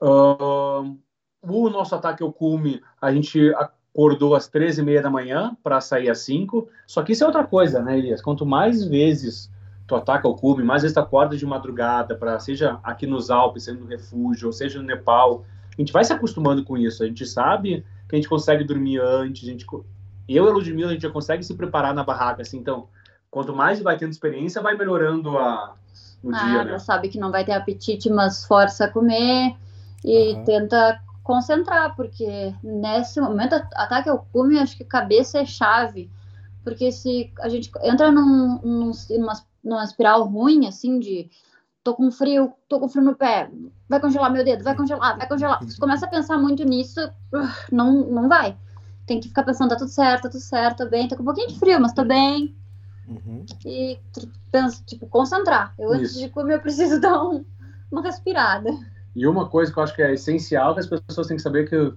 Ahn, o nosso ataque ao cume, a gente acordou às 13h30 da manhã para sair às 5 Só que isso é outra coisa, né, Elias? Quanto mais vezes tu ataca o cume, mais vezes tu acorda de madrugada, para seja aqui nos Alpes, sendo no refúgio, ou seja no Nepal, a gente vai se acostumando com isso. A gente sabe que a gente consegue dormir antes, a gente... Eu e a Ludmilla, a gente já consegue se preparar na barraca, assim, então, quanto mais vai tendo experiência, vai melhorando a... no Ah, dia, né? sabe que não vai ter apetite, mas força a comer e Aham. tenta concentrar, porque nesse momento, ataque ao cume, acho que cabeça é chave. Porque se a gente entra num, num- numa, numa espiral ruim, assim, de tô com frio, tô com frio no pé, vai congelar meu dedo, vai congelar, vai congelar. Se começa a pensar muito nisso, não, não vai. Tem que ficar pensando, tá tudo certo, tá tudo certo, tô bem, tô com um pouquinho de frio, mas tô bem. Uhum. E pensa, tipo, concentrar. Eu antes Isso. de comer, eu preciso dar um- uma respirada. E uma coisa que eu acho que é essencial que as pessoas têm que saber é que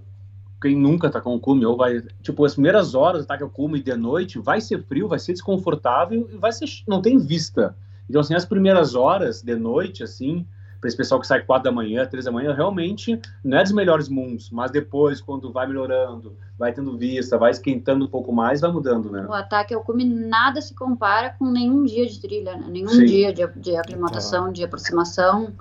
quem nunca tá com o cume ou vai, tipo, as primeiras horas do ataque ao cume de noite, vai ser frio, vai ser desconfortável e vai ser não tem vista. Então assim, as primeiras horas de noite assim, para esse pessoal que sai quatro da manhã, três da manhã, realmente não é dos melhores mundos, mas depois quando vai melhorando, vai tendo vista, vai esquentando um pouco mais, vai mudando, né? O ataque ao cume nada se compara com nenhum dia de trilha, né? Nenhum Sim. dia de, de aclimatação, de aproximação.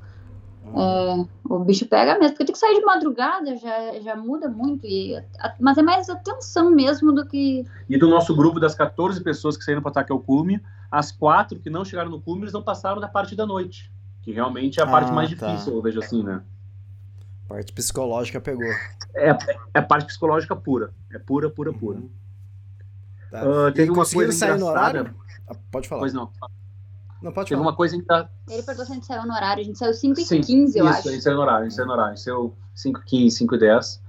É, o bicho pega mesmo, porque tem que sair de madrugada, já, já muda muito. E, a- mas é mais atenção mesmo do que. E do nosso grupo das 14 pessoas que saíram para ataque ao cume, as quatro que não chegaram no cume, eles não passaram da parte da noite. Que realmente é a parte Ah, mais tá. difícil, eu vejo assim, né? Parte psicológica pegou. É, é parte psicológica pura. É pura, pura, pura. Tá. Ah, teve e uma coisa sair no engraçada. horário? Ah, pode falar. Pois não. Não, pode Teve falar. uma coisa engraçada. Ele perguntou se a gente saiu no horário, a gente saiu 5 Sim, e 15 eu Isso, acho. a gente saiu no horário, a gente saiu no horário. A gente saiu 5 15 5 10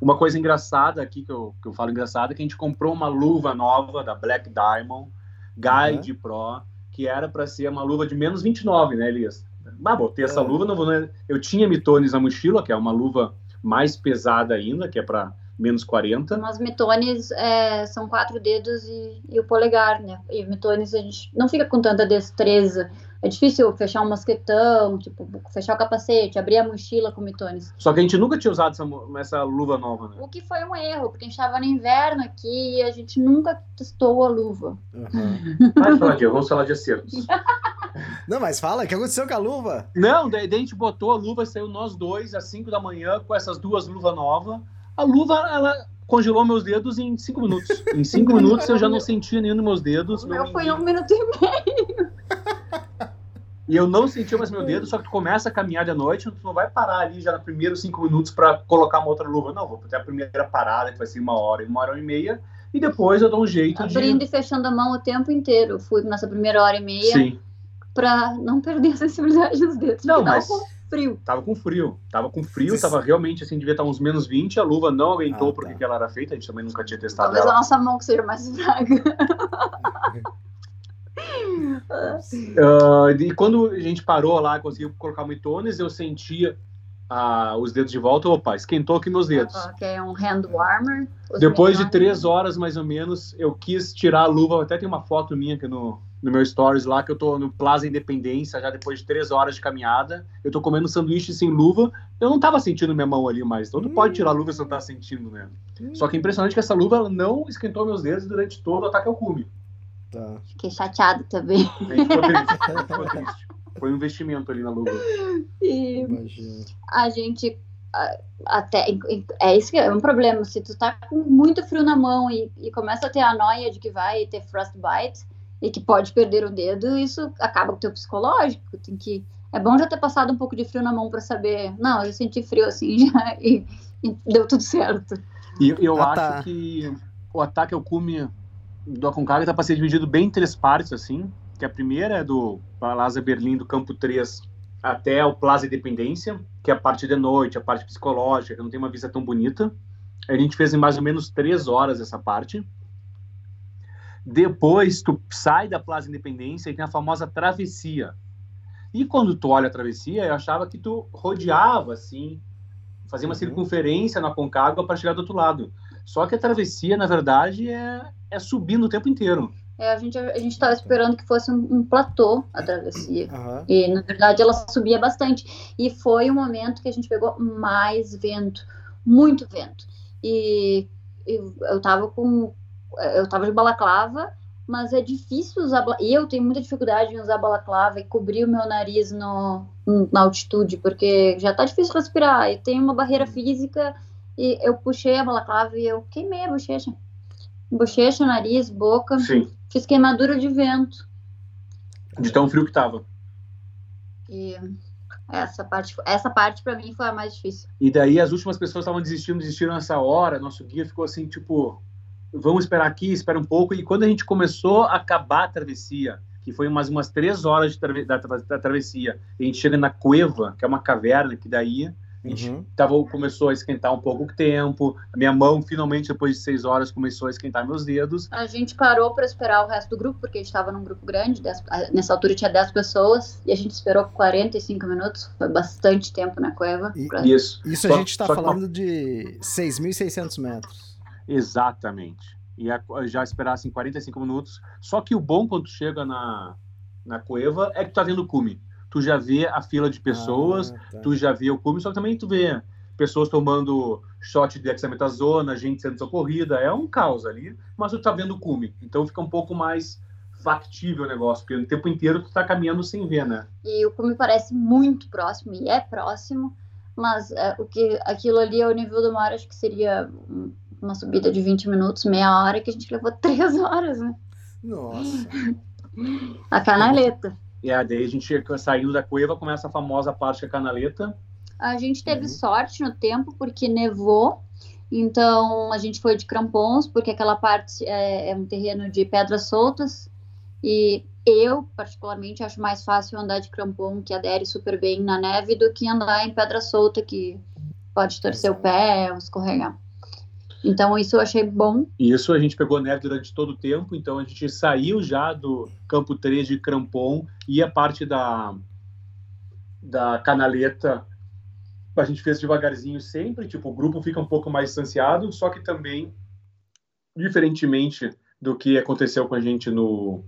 Uma coisa engraçada aqui, que eu, que eu falo engraçada, é que a gente comprou uma luva nova da Black Diamond, Guide Pro, que era para ser uma luva de menos 29, né, Elias? Ah, botei essa É. luva, não vou. né? Eu tinha mitones na mochila, que é uma luva mais pesada ainda, que é para menos 40. Mas mitones é, são quatro dedos e, e o polegar, né? E mitones a gente não fica com tanta destreza. É difícil fechar um mosquetão, tipo, fechar o capacete, abrir a mochila com mitones. Só que a gente nunca tinha usado essa, essa luva nova, né? O que foi um erro, porque a gente estava no inverno aqui e a gente nunca testou a luva. Uhum. Vai falar de vamos falar de acertos. Não, mas fala, o que aconteceu com a luva? Não, daí, daí a gente botou a luva, saiu nós dois às 5 da manhã com essas duas luvas novas. A luva, ela congelou meus dedos em 5 minutos. Em 5 minutos eu já não sentia nenhum dos meus dedos. O meu foi um minuto e meio. E eu não sentia mais meu dedo, só que tu começa a caminhar de noite, tu não vai parar ali já nos primeiros 5 minutos para colocar uma outra luva. Não, vou ter a primeira parada, que vai ser uma hora, uma hora e meia. E depois eu dou um jeito Abrindo de... e fechando a mão o tempo inteiro. Fui nessa primeira hora e meia pra não perder a sensibilidade dos dedos. Não, mas- com frio. Tava com frio. Tava com frio, Vocês- tava realmente assim, devia estar uns menos 20. A luva não aguentou Ah, porque tá. que ela era feita, a gente também nunca tinha testado Talvez a ela. nossa mão que seja mais fraca. Ah, e quando a gente parou lá, conseguiu colocar o tones, eu sentia ah, os dedos de volta. Opa, esquentou aqui meus dedos. que é um hand warmer. Depois de três horas, mais ou menos, eu quis tirar a luva. Até tem uma foto minha aqui no, no meu stories lá, que eu tô no Plaza Independência, já depois de três horas de caminhada. Eu tô comendo sanduíche sem luva. Eu não tava sentindo minha mão ali mais. Então, tu Hum. pode tirar a luva se não tá sentindo, né? Só que é impressionante que essa luva ela não esquentou meus dedos durante todo o ataque ao cume. Tá. Fiquei chateada também. Ficou triste. ficou triste. Foi um investimento ali na luva. E Imagina. a gente até é isso que é um problema se tu tá com muito frio na mão e, e começa a ter a noia de que vai ter frostbite e que pode perder o dedo isso acaba com o teu psicológico tem que é bom já ter passado um pouco de frio na mão para saber não eu senti frio assim já e, e deu tudo certo E eu Ah, acho tá. que o ataque ao cume do Aconcagua tá para ser dividido bem em três partes, assim. Que a primeira é do Plaza Berlim, do Campo 3, até o Plaza Independência, que é a parte de noite, a parte psicológica, que não tem uma vista tão bonita. A gente fez em mais ou menos três horas essa parte. Depois, tu sai da Plaza Independência e tem a famosa travessia. E quando tu olha a travessia, eu achava que tu rodeava, assim, fazia uma Uhum. circunferência na Concagua para chegar do outro lado. Só que a travessia, na verdade, é, é subindo o tempo inteiro. é, a gente a gente estava esperando que fosse um, um platô a travessia Aham. E, na verdade, ela subia bastante. E foi o momento que a gente pegou mais vento, muito vento. E eu, eu tava com. Eu tava de balaclava, mas é difícil usar. E eu tenho muita dificuldade em usar balaclava e cobrir o meu nariz no, na altitude, porque já tá difícil respirar. E tem uma barreira física. E eu puxei a balaclava e eu queimei a bochecha. Bochecha, nariz, boca. Sim. Fiz queimadura de vento. De tão frio que tava. E essa parte, essa parte para mim foi a mais difícil. E daí as últimas pessoas estavam desistindo, desistiram nessa hora. Nosso guia ficou assim, tipo, vamos esperar aqui, espera um pouco. E quando a gente começou a acabar a travessia, que foi umas, umas três horas de trave- da, da travessia, e a gente chega na Cueva, que é uma caverna, que daí a gente Uhum. tava, começou a esquentar um pouco o tempo. A minha mão, finalmente, depois de seis horas, começou a esquentar meus dedos. A gente parou para esperar o resto do grupo, porque a gente estava num grupo grande, dez- nessa altura tinha 10 pessoas, e a gente esperou 45 minutos, foi bastante tempo na cueva. E- pra- Isso. Isso a Só- gente tá só que falando de 6.600 metros. Exatamente. E já esperar assim 45 minutos. Só que o bom quando tu chega na, na cueva é que tu tá vendo o cume. Tu já vê a fila de pessoas, Ah, tá. tu já vê o cume, só que também tu vê pessoas tomando shot de dexametasona, gente sendo socorrida, é um caos ali, mas tu tá vendo o cume. Então fica um pouco mais factível o negócio, porque o tempo inteiro tu tá caminhando sem ver, né? E o cume parece muito próximo, e é próximo, mas é, o que, aquilo ali é o nível do mar, acho que seria uma subida de 20 minutos, meia hora, que a gente levou 3 horas, né? Nossa. A canaleta. E aí daí a gente saindo da cueva, começa a famosa parte que é canaleta. A gente teve Uhum. sorte no tempo porque nevou, então a gente foi de crampons, porque aquela parte é, é um terreno de pedras soltas. E eu, particularmente, acho mais fácil andar de crampon, que adere super bem na neve, do que andar em pedra solta, que pode torcer o pé ou escorregar. Então, isso eu achei bom. E isso a gente pegou neve durante todo o tempo, então a gente saiu já do campo 3 de Crampon e a parte da, da canaleta a gente fez devagarzinho sempre, tipo, o grupo fica um pouco mais distanciado, só que também, diferentemente do que aconteceu com a gente no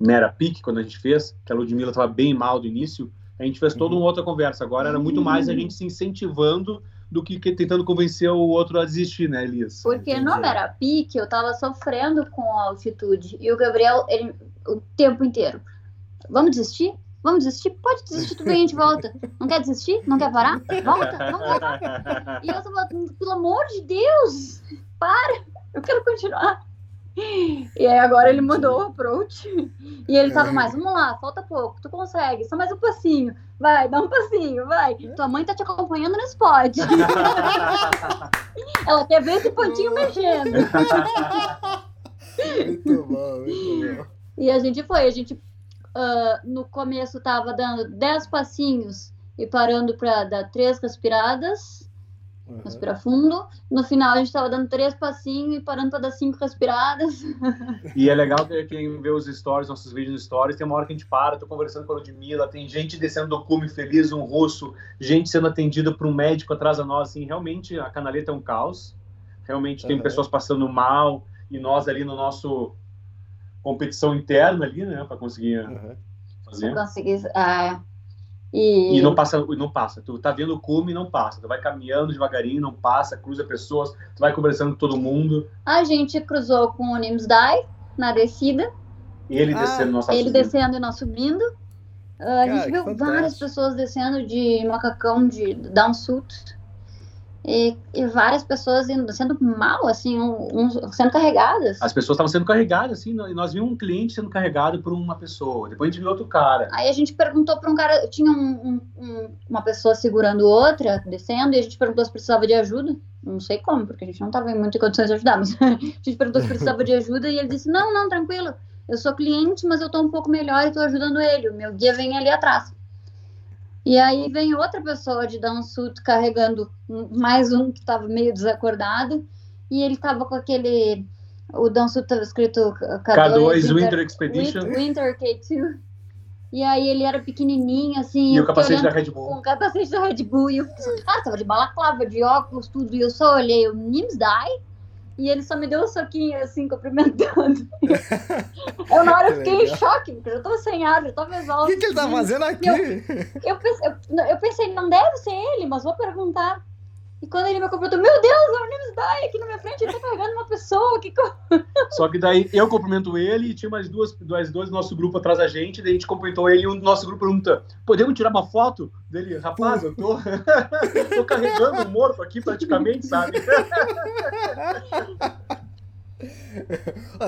Mera Peak, quando a gente fez, que a Ludmilla estava bem mal do início, a gente fez toda uma outra conversa. Agora era muito mais a gente se incentivando do que tentando convencer o outro a desistir, né, Elias? Porque Entendi. no Merapique eu tava sofrendo com a altitude. E o Gabriel, ele, o tempo inteiro. Vamos desistir? Vamos desistir? Pode desistir, tudo bem, a gente volta. Não quer desistir? Não quer parar? Volta, vamos voltar. E eu tava, pelo amor de Deus, para, eu quero continuar. E aí agora ele mudou o approach. E ele tava mais, vamos lá, falta pouco, tu consegue, só mais um passinho. Vai, dá um passinho, vai. Tua mãe tá te acompanhando no spot. Ela quer ver esse pontinho mexendo. Muito bom, muito bom. E a gente foi, a gente uh, no começo tava dando 10 passinhos e parando para dar três respiradas, uhum. respirar fundo. No final a gente tava dando três passinhos e parando para dar cinco respiradas. E é legal que quem vê os stories, nossos vídeos no stories, tem uma hora que a gente para, tô conversando com a Ludmilla, tem gente descendo do cume feliz, um russo, gente sendo atendida por um médico atrás da nós, assim, realmente a canaleta é um caos. Realmente uhum. tem pessoas passando mal e nós ali no nosso competição interna ali, né, para conseguir uhum. fazer. Conseguir, uh, e... e... não passa, não passa. Tu tá vendo o cume e não passa. Tu vai caminhando devagarinho, não passa, cruza pessoas, tu vai conversando com todo mundo. A gente cruzou com o Nimsdai na descida. E ele ah, descendo, nós Ele subindo. descendo e nós subindo. Uh, a gente viu várias pessoas descendo de macacão de downsuit e, e, várias pessoas indo, sendo mal, assim, um, um, sendo carregadas. As pessoas estavam sendo carregadas, assim, e nós vimos um cliente sendo carregado por uma pessoa, depois a gente viu outro cara. Aí a gente perguntou para um cara, tinha um, um, uma pessoa segurando outra, descendo, e a gente perguntou se precisava de ajuda. Não sei como, porque a gente não estava em muitas condições de ajudar, mas a gente perguntou se precisava de ajuda e ele disse: Não, não, tranquilo, eu sou cliente, mas eu estou um pouco melhor e estou ajudando ele. O meu guia vem ali atrás. E aí vem outra pessoa de Dansuto carregando mais um que estava meio desacordado. E ele estava com aquele. O Dansuto estava escrito K2, K2 Winter, Winter Expedition. Winter K2. E aí ele era pequenininho, assim. E o capacete da Red Bull. Com o capacete da Red Bull. E o cara tava de balaclava, de óculos, tudo. E eu só olhei o Nimsdai e ele só me deu um soquinho, assim, cumprimentando. eu, na hora, fiquei em choque, porque eu já tava sem ar, já tava exausto. O que, que ele tá fazendo aqui? Eu, eu, pensei, eu, eu, pensei, não deve ser ele, mas vou perguntar. E quando ele me cumprimentou, meu Deus, o Nimes Dai aqui na minha frente, ele tá carregando uma pessoa. Que... Só que daí eu cumprimento ele e tinha mais duas, duas, dois do nosso grupo atrás da gente, daí a gente cumprimentou ele e um do nosso grupo pergunta: podemos tirar uma foto dele? Rapaz, eu tô, tô carregando um morto aqui praticamente, sabe?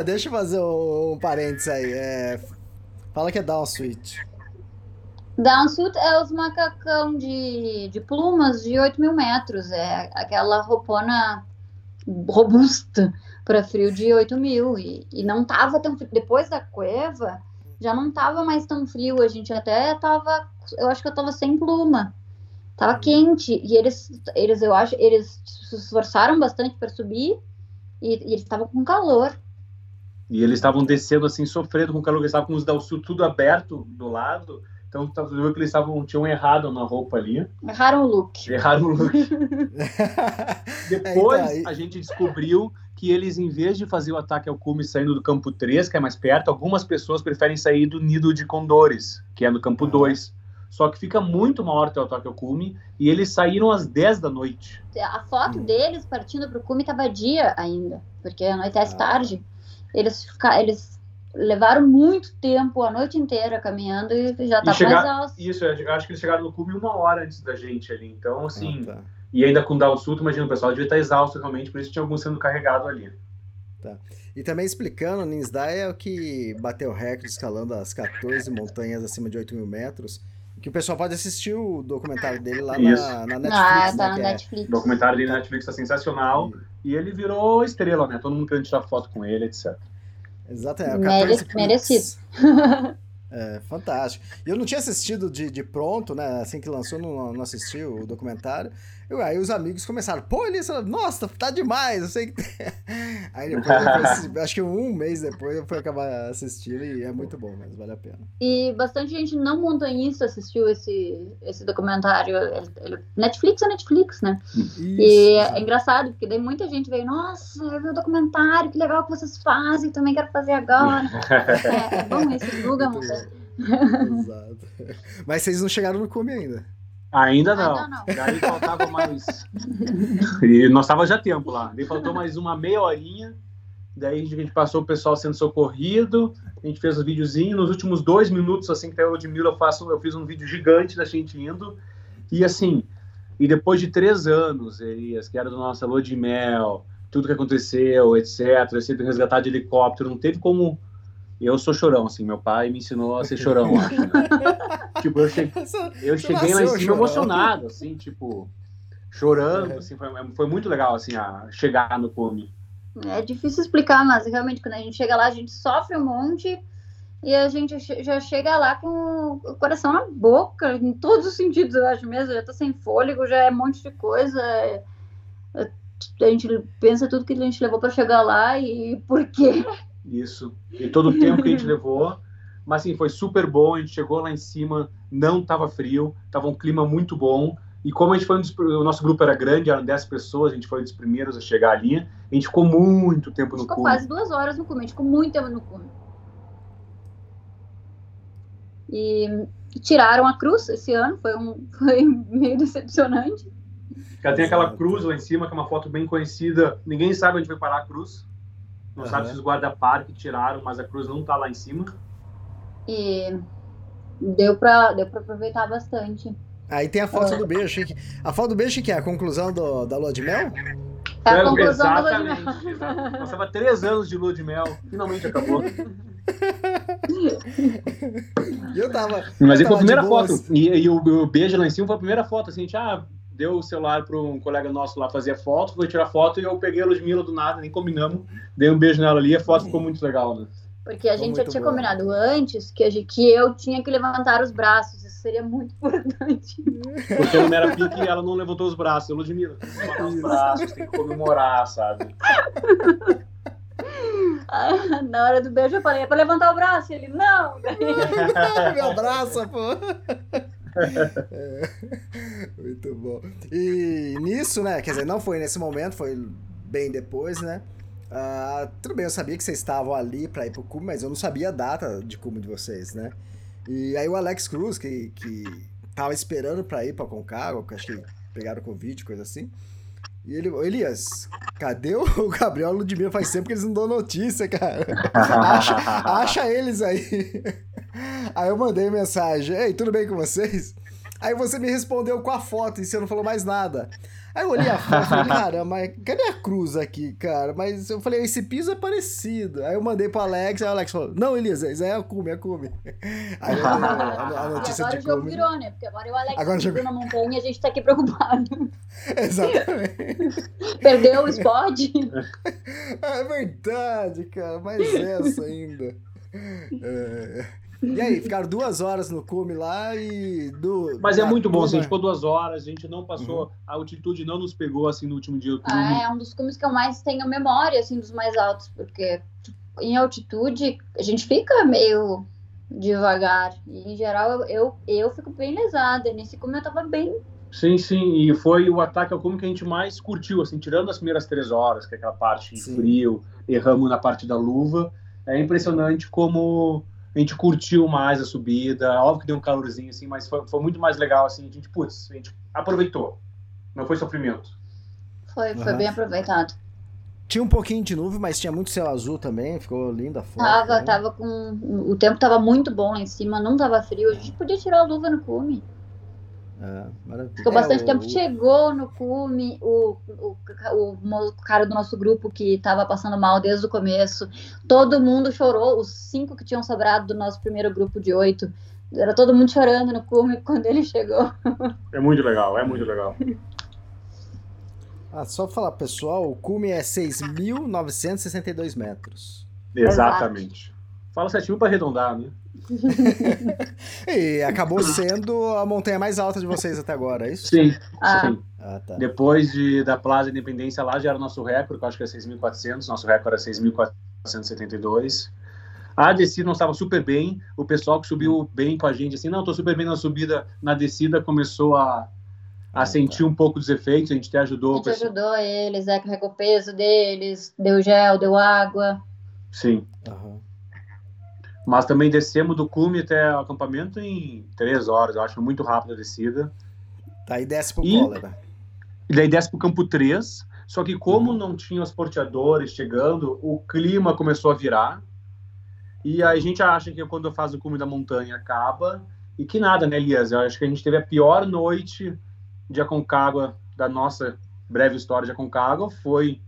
deixa eu fazer um, um parênteses aí. É... Fala que é down switch. Downsuit é os macacão de, de plumas de 8 mil metros. É aquela roupona robusta para frio de 8 mil. E, e não tava tão frio. Depois da cueva, já não tava mais tão frio. A gente até tava. Eu acho que eu tava sem pluma. Tava quente. E eles, eles eu acho, eles se esforçaram bastante para subir. E, e eles estavam com calor. E eles estavam descendo assim, sofrendo com calor. Eles estavam com os Downsuit tudo aberto do lado então, tu viu que eles estavam, tinham errado na roupa ali. Erraram o look. Erraram o look. Depois, é, então, a gente descobriu que eles, em vez de fazer o ataque ao cume saindo do campo 3, que é mais perto, algumas pessoas preferem sair do nido de condores, que é no campo uhum. 2. Só que fica muito maior o ataque ao cume, e eles saíram às 10 da noite. A foto hum. deles partindo para o cume estava dia ainda, porque anoitece ah. tarde. Eles, eles levaram muito tempo, a noite inteira caminhando e já estavam chegar... exaustos. Isso, eu acho que eles chegaram no cume uma hora antes da gente ali. Então, assim, ah, tá. e ainda com o sul, imagina, o pessoal devia estar exausto realmente, por isso tinha alguns sendo carregado ali. Tá. E também explicando, o Ninsdai é o que bateu o recorde escalando as 14 montanhas acima de 8 mil metros. Que o pessoal pode assistir o documentário dele lá na, na, Netflix. Ah, tá né, na é Netflix. É... O documentário dele na Netflix tá sensacional. E... e ele virou estrela, né? Todo mundo querendo tirar foto com ele, etc. Exatamente. Mere merecido. É, fantástico. Eu não tinha assistido de, de pronto, né? Assim que lançou, não, não assisti o documentário. Eu, aí os amigos começaram, pô, Elissa, nossa, tá demais, eu sei que Aí depois, eu acho que um mês depois eu fui acabar assistindo e é muito bom, mas vale a pena. E bastante gente não montanhista assistiu esse, esse documentário. Netflix é Netflix, né? Isso, e é, é engraçado, porque daí muita gente veio, nossa, eu vi o documentário, que legal que vocês fazem, também quero fazer agora. é, é bom esse montanha. Exato. Mas vocês não chegaram no cume ainda. Ainda não. Ainda não. Daí faltava mais. e nós estava já tempo lá. Daí faltou mais uma meia horinha. Daí a gente passou o pessoal sendo socorrido. A gente fez os videozinhos. Nos últimos dois minutos, assim, que eu de mil, eu faço, eu fiz um vídeo gigante da gente indo. E assim, e depois de três anos, Elias, que era do nossa lua de mel, tudo que aconteceu, etc. Eu sempre resgatar de helicóptero, não teve como. Eu sou chorão, assim, meu pai me ensinou a ser chorão, acho. Né? tipo, eu, che... eu cheguei lá em cima chorão. emocionado, assim, tipo, chorando, assim, foi, foi muito legal, assim, a chegar no cume. É difícil explicar, mas realmente quando a gente chega lá, a gente sofre um monte e a gente já chega lá com o coração na boca, em todos os sentidos, eu acho mesmo. Já tá sem fôlego, já é um monte de coisa. É, é, a gente pensa tudo que a gente levou para chegar lá e por quê. Isso. E todo o tempo que a gente levou. Mas assim, foi super bom. A gente chegou lá em cima, não tava frio, tava um clima muito bom. E como a gente foi, o nosso grupo era grande, eram 10 pessoas, a gente foi um dos primeiros a chegar ali. A gente ficou muito tempo no ficou cume. quase duas horas no cume, a gente ficou muito tempo no cume. E tiraram a cruz esse ano, foi, um, foi meio decepcionante. Já tem aquela cruz lá em cima, que é uma foto bem conhecida. Ninguém sabe onde foi parar a cruz. Não uhum. sabe se os guarda-parque tiraram, mas a cruz não tá lá em cima. E deu para deu pra aproveitar bastante. Aí tem a foto do beijo. A foto do beijo que é a conclusão do, da lua de mel? É a conclusão Exatamente. da lua de mel. Passava três anos de lua de mel, finalmente acabou. eu tava. Mas aí foi a primeira foto. E, e o, o, beijo lá em cima foi a primeira foto. Assim, a gente ah, deu o celular para um colega nosso lá fazer foto, foi tirar foto e eu peguei a Ludmilla do nada, nem combinamos. Dei um beijo nela ali e a foto ficou muito legal, né? Porque a gente já tinha bom. combinado antes que, gente, que eu tinha que levantar os braços. Isso seria muito importante. Porque no Mera Pique ela não levantou os braços. Eu, Ludmilla, tem que levantar os braços, tem que comemorar, sabe? Na hora do beijo eu falei, é pra levantar o braço. Ele, não. Me abraça, pô. É, muito bom. E nisso, né? Quer dizer, não foi nesse momento, foi bem depois, né? Uh, tudo bem, eu sabia que vocês estavam ali para ir pro cume, mas eu não sabia a data de cume de vocês, né? E aí o Alex Cruz, que, que tava esperando para ir pra Concagua, que acho que pegaram Covid, coisa assim. E ele, Elias, cadê o Gabriel Ludmilla? Faz tempo que eles não dão notícia, cara. acha, acha eles aí. Aí eu mandei mensagem, ei, tudo bem com vocês? Aí você me respondeu com a foto e você não falou mais nada. Aí eu olhei a foto e falei, cara, mas cadê a cruz aqui, cara? Mas eu falei, esse piso é parecido. Aí eu mandei pro Alex, aí o Alex falou, não, Elisa, isso é a Cume, é a Cume. Aí eu, a, a notícia agora de o jogo Cume. virou, né? Porque agora o Alex agora subiu na montanha e a gente tá aqui preocupado. Exatamente. Perdeu o spot. É verdade, cara, mais essa ainda. É... E aí, ficaram duas horas no cume lá e. Do, Mas é muito bom, assim, a gente ficou duas horas, a gente não passou, uhum. a altitude não nos pegou assim no último dia do cume. Ah, é um dos cumes que eu mais tenho memória, assim, dos mais altos, porque em altitude a gente fica meio devagar. E, em geral, eu, eu, eu fico bem lesada. Nesse cume eu tava bem. Sim, sim, e foi o ataque ao cume que a gente mais curtiu, assim, tirando as primeiras três horas, que é aquela parte de frio, erramos na parte da luva. É impressionante como a gente curtiu mais a subida, óbvio que deu um calorzinho, assim, mas foi, foi muito mais legal, assim, a gente, putz, a gente aproveitou, não foi sofrimento. Foi, foi uhum. bem aproveitado. Tinha um pouquinho de nuvem, mas tinha muito céu azul também, ficou linda a foto. Tava, né? tava com... O tempo tava muito bom lá em cima, não tava frio, a gente podia tirar a luva no cume. É, Ficou bastante é, tempo. O... Chegou no cume o, o, o, cara do nosso grupo que estava passando mal desde o começo. Todo mundo chorou. Os cinco que tinham sobrado do nosso primeiro grupo de oito. Era todo mundo chorando no cume quando ele chegou. É muito legal, é muito legal. Ah, só falar, pessoal, o cume é 6.962 metros. Exatamente. Fala certinho para arredondar, né? e acabou sendo a montanha mais alta de vocês até agora, é isso? Sim, ah. sim. Ah, tá. Depois de, da Plaza Independência lá já era o nosso recorde, que eu acho que é 6.400, nosso recorde é 6.472. A descida não estava super bem, o pessoal que subiu bem com a gente, assim, não, estou super bem na subida, na descida começou a, a ah, sentir tá. um pouco dos efeitos, a gente até ajudou. A gente ajudou eles, é, carregou o peso deles, deu gel, deu água. Sim. Uhum. Mas também descemos do cume até o acampamento em três horas, eu acho muito rápido a descida. Daí desce pro e, cólera. E daí desce pro campo 3, só que como uhum. não tinha os porteadores chegando, o clima começou a virar. E a gente acha que quando faz o cume da montanha acaba, e que nada, né, Elias? Eu acho que a gente teve a pior noite de Aconcagua da nossa breve história de Aconcagua, foi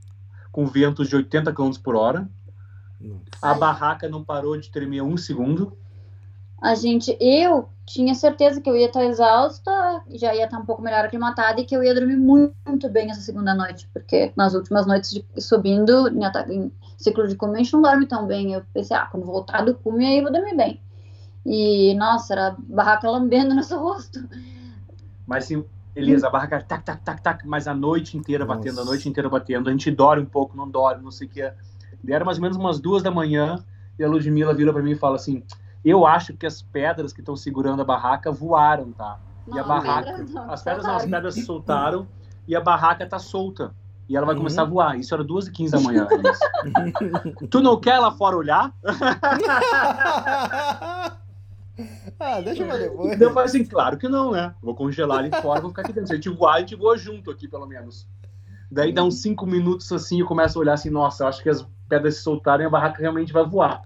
com ventos de 80 km por hora. Nossa. A barraca não parou de tremer um segundo. A gente, eu tinha certeza que eu ia estar exausta, já ia estar um pouco melhor aclimatada e que eu ia dormir muito, muito bem essa segunda noite, porque nas últimas noites de, subindo em, em ciclo de cume a gente não dorme tão bem. Eu pensei, ah, quando voltar do cume aí eu vou dormir bem. E, nossa, era a barraca lambendo no seu rosto. Mas sim, Elisa, a barraca tac, tac, tac, tac, mas a noite inteira Nossa. batendo, a noite inteira batendo. A gente dorme um pouco, não dorme, não sei o que. Era mais ou menos umas duas da manhã e a Ludmilla vira para mim e fala assim: Eu acho que as pedras que estão segurando a barraca voaram, tá? e a Não, barraca, pedra não, as pedras não, as soltaram. pedras se soltaram e a barraca tá solta. E ela vai Uhum. começar a voar. Isso era duas e quinze da manhã. Tu não quer lá fora olhar? ah, deixa pra depois. Daí eu falei assim, claro que não, né? Vou congelar ali fora, vou ficar aqui dentro. Se a gente voar, a gente voa junto aqui, pelo menos. Daí dá uns cinco minutos assim, eu começo a olhar assim, nossa, eu acho que as pedras se soltarem e a barraca realmente vai voar.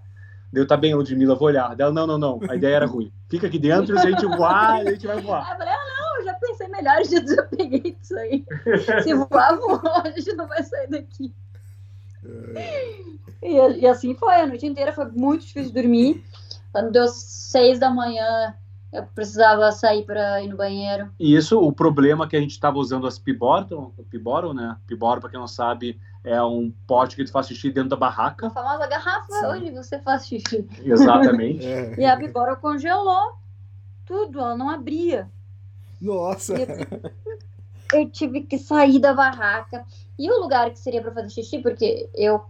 Daí eu, tá bem, Ludmilla, vou olhar. Daí ela, não, não, não, a ideia era ruim. Fica aqui dentro, se a gente voar, a gente vai voar. Eu falei, ah, não, eu já pensei melhor, já desapeguei disso aí. Se voar, voou, a gente não vai sair daqui. E, e assim foi, a noite inteira foi muito difícil de dormir. Quando deu seis da manhã, eu precisava sair para ir no banheiro. E isso, o problema que a gente estava usando as Piborton, Piboron, né? Piboron, pra quem não sabe, é um pote que tu faz xixi dentro da A barraca. famosa garrafa Sim. onde você faz xixi. Exatamente. É. E a Bibora congelou tudo, ela não abria. Nossa. eu tive que sair da barraca. E o lugar que seria para fazer xixi, porque eu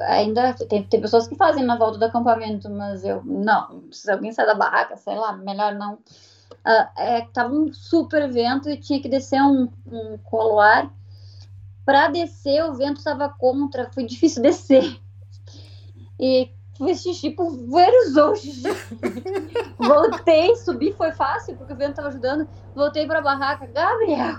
ainda tem, tem pessoas que fazem na volta do acampamento, mas eu não. Se alguém sai da barraca, sei lá, melhor não. Ah, é, tava um super vento e tinha que descer um, um coloar. Para descer, o vento estava contra, foi difícil descer. E fiz xixi, pulverizou o xixi. Voltei, subi, foi fácil, porque o vento estava ajudando. Voltei para a barraca. Gabriel,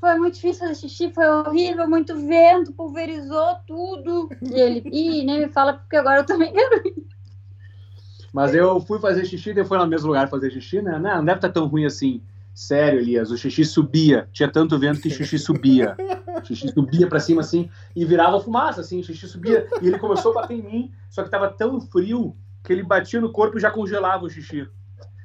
foi muito difícil fazer xixi, foi horrível, muito vento, pulverizou tudo. E ele, ih, nem me fala, porque agora eu também quero ir. Mas eu fui fazer xixi, daí foi no mesmo lugar fazer xixi, né? Não, não deve estar tão ruim assim. Sério, Elias, o xixi subia. Tinha tanto vento que xixi subia. O xixi subia pra cima assim e virava fumaça, assim, o xixi subia. E ele começou a bater em mim, só que tava tão frio que ele batia no corpo e já congelava o xixi.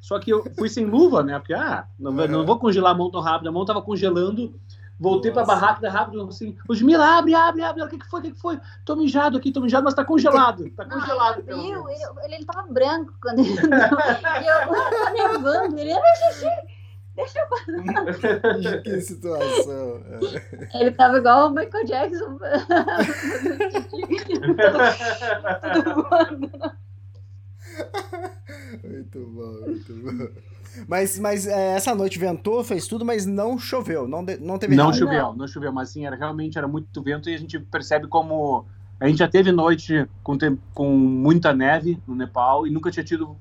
Só que eu fui sem luva, né? Porque, ah, não, vou- não vou congelar a mão tão rápido. A mão tava congelando. Voltei pra Nossa. barraca rápido, assim, Ludmilla, abre, abre, abre. O que que foi? O que que foi? Tô mijado aqui, tô mijado, mas tá congelado. Tá congelado, ele pelo menos. ele, ele tava branco quando ele entrou. E eu tava nevando. Ele, meu xixi, deixa eu que situação. É. Ele tava igual o Michael Jackson. Muito bom, muito bom. Mas, mas é, essa noite ventou, fez tudo, mas não choveu, não, de- não teve Não raio. choveu, não choveu, mas sim, era, realmente era muito vento e a gente percebe como a gente já teve noite com, com muita neve no Nepal e nunca tinha tido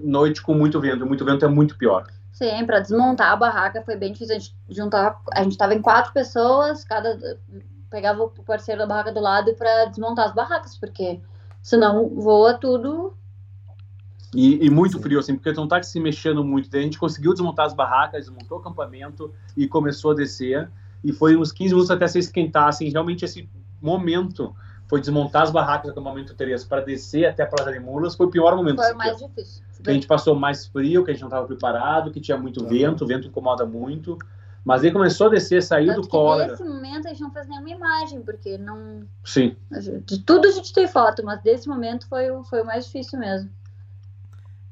noite com muito vento. Muito vento é muito pior. Sim, pra desmontar a barraca foi bem difícil. A gente juntava, a gente tava em quatro pessoas, cada pegava o parceiro da barraca do lado pra desmontar as barracas, porque senão voa tudo. E, e muito Sim. frio, assim, porque não tá se mexendo muito. Daí a gente conseguiu desmontar as barracas, desmontou o acampamento e começou a descer. E foi uns 15 minutos até se esquentar, assim, realmente esse momento foi desmontar as barracas do acampamento Teresa para descer até a Plaza de Mulas, foi o pior momento. Foi o mais difícil. Que a gente passou mais frio, que a gente não estava preparado, que tinha muito Uhum. vento, o vento incomoda muito. Mas aí começou a descer, saiu Tanto do cólera. nesse momento a gente não fez nenhuma imagem, porque não. Sim. De tudo a gente tem foto, mas desse momento foi, o- foi o mais difícil mesmo.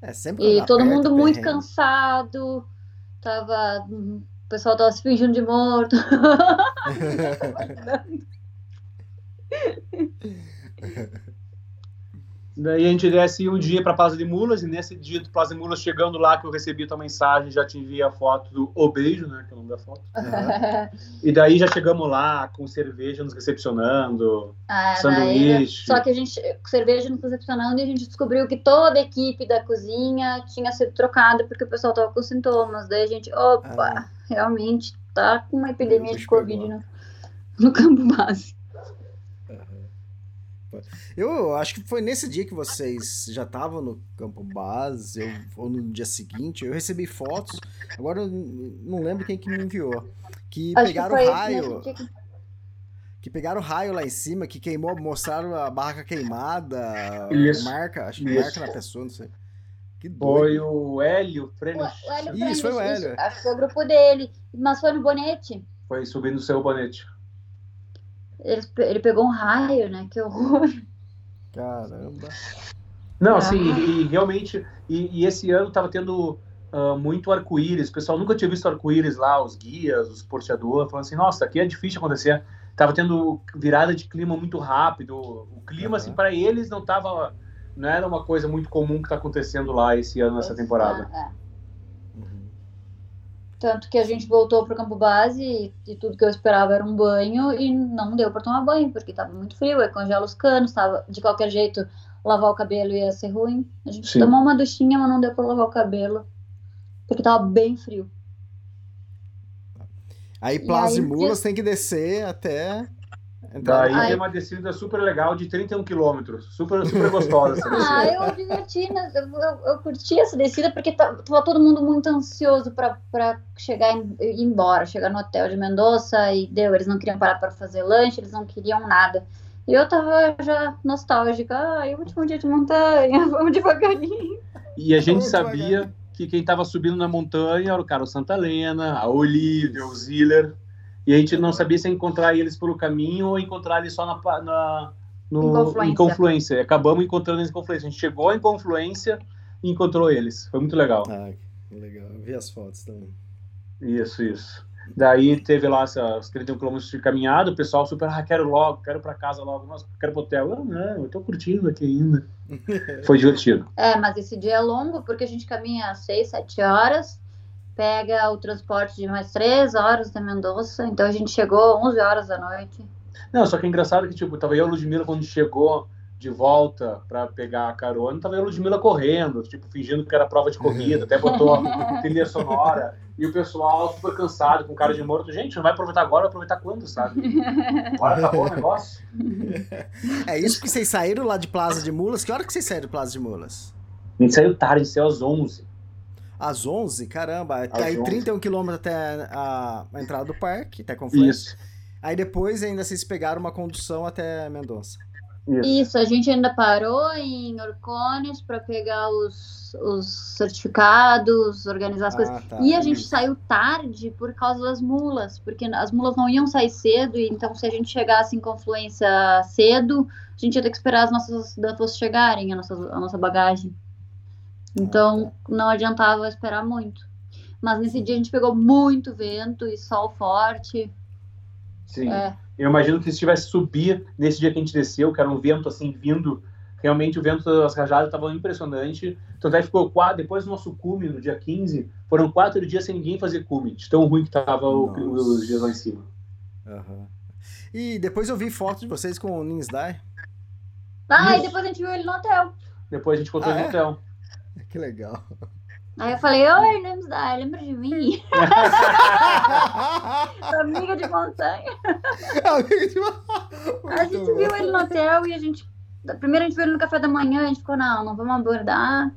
É, sempre E todo aperta, mundo muito perrengue. cansado, tava. O pessoal tava se fingindo de morto. Daí a gente desce um dia para Plaza de Mulas, e nesse dia do Plaza de Mulas, chegando lá, que eu recebi a tua mensagem, já te enviei a foto do O Beijo, né, que é o nome da foto. E daí já chegamos lá, com cerveja nos recepcionando, Ah, daí- sanduíche. Só que a gente, cerveja nos recepcionando, e a gente descobriu que toda a equipe da cozinha tinha sido trocada porque o pessoal tava com sintomas. Daí a gente, opa, Ah. realmente tá com uma epidemia de Covid no, no campo base. Eu acho que foi nesse dia que vocês já estavam no campo base, eu, ou no dia seguinte, eu recebi fotos, agora eu não lembro quem que me enviou, que Acho que pegaram foi raio, que- que pegaram raio lá em cima, que queimou, mostraram a barraca queimada, Isso. marca, acho que Isso. marca na pessoa, não sei. Que Foi doido. o Hélio O, Hélio Isso, foi o Hélio. Acho que foi o grupo dele. Mas foi no Bonete. Foi subindo o seu bonete. Ele, ele pegou um raio, né? Que horror. Caramba. Não, Ah. assim, e, e realmente, e, e esse ano tava tendo ah, muito arco-íris. O pessoal nunca tinha visto arco-íris lá, os guias, os porteadores, falando assim, nossa, aqui é difícil acontecer. Tava tendo virada de clima muito rápido. O clima, Aham. assim, para eles não tava. Não era uma coisa muito comum que tá acontecendo lá esse ano, nessa temporada. Ah, é. Tanto que a gente voltou pro campo base e, e tudo que eu esperava era um banho e não deu para tomar banho, porque tava muito frio, aí congela os canos, tava, de qualquer jeito, lavar o cabelo ia ser ruim. A gente Sim. tomou uma duchinha, mas não deu para lavar o cabelo, porque tava bem frio. Aí Plaza aí, Mulas tem que descer até entrar Daí Ai. tem uma descida super legal de 31 quilômetros. Super, super gostosa essa Ah, descida. eu diverti, né? eu, eu, eu curti essa descida porque tá- tava todo mundo muito ansioso pra, pra chegar e ir embora, chegar no hotel de Mendoza e deu. Eles não queriam parar pra fazer lanche, eles não queriam nada. E eu tava já nostálgica. Ai, último dia de montanha, vamos devagarinho. E a gente Muito sabia que quem estava subindo na montanha era o Carlos Santa Helena, a Olivia, o Ziller. E a gente não sabia se ia encontrar eles pelo caminho ou encontrar eles só na, na- no, Em Confluência. em Confluência. E acabamos encontrando eles em Confluência. A gente chegou em Confluência e encontrou eles. Foi muito legal. Ah, que legal. Eu vi as fotos também. Isso, isso. Daí teve lá essas 31 quilômetros de caminhada, o pessoal super, ah, quero logo, quero pra casa logo, nossa, quero pro hotel. Eu, não, eu tô curtindo aqui ainda. Foi divertido. É, mas esse dia é longo porque a gente caminha 6, 7 horas, pega o transporte de mais 3 horas da Mendoza, então a gente chegou 11 horas da noite. Não, só que é engraçado que, tipo, tava eu e a Ludmilla quando chegou de volta pra pegar a carona, tava eu e a Ludmilla correndo, tipo, fingindo que era prova de corrida, até botou a trilha sonora, e o pessoal super cansado, com cara de morto. Gente, não vai aproveitar agora, vai aproveitar quando, sabe? Agora acabou o negócio. É isso que vocês saíram lá de Plaza de Mulas? Que hora que vocês saíram de Plaza de Mulas? A gente saiu tarde, saiu às 11. Às 11? Caramba. Às aí 11. 31 quilômetros até a, a entrada do parque, até Confluência. Isso, Aí depois ainda vocês pegaram uma condução até Mendonça. isso. Isso, a gente ainda parou em Orcones para pegar os, os certificados, organizar as coisas. Ah, tá. E a gente saiu tarde por causa das mulas, porque as mulas não iam sair cedo, e então se a gente chegasse em confluência cedo, a gente ia ter que esperar as nossas danfos chegarem, a nossa, a nossa bagagem. Então não adiantava esperar muito. Mas nesse dia a gente pegou muito vento e sol forte. Sim. É. Eu imagino que se tivesse subir nesse dia que a gente desceu, que era um vento assim vindo, realmente o vento das rajadas estava impressionante. Tanto é que ficou quatro, depois do nosso cume, no dia 15, foram quatro dias sem ninguém fazer cume, de tão ruim que tava o- Nossa. os dias lá em cima. Aham. E depois eu vi foto de vocês com o Ninsdai. Ah, e depois a gente viu ele no hotel. Depois a gente encontrou Ah, ele no é? hotel. Que legal. Aí eu falei, oi, Nemsdai, lembra de mim? Amiga de montanha. A gente Muito viu ele no hotel e a gente. Primeiro a gente viu ele no café da manhã, a gente ficou, não, não vamos abordar.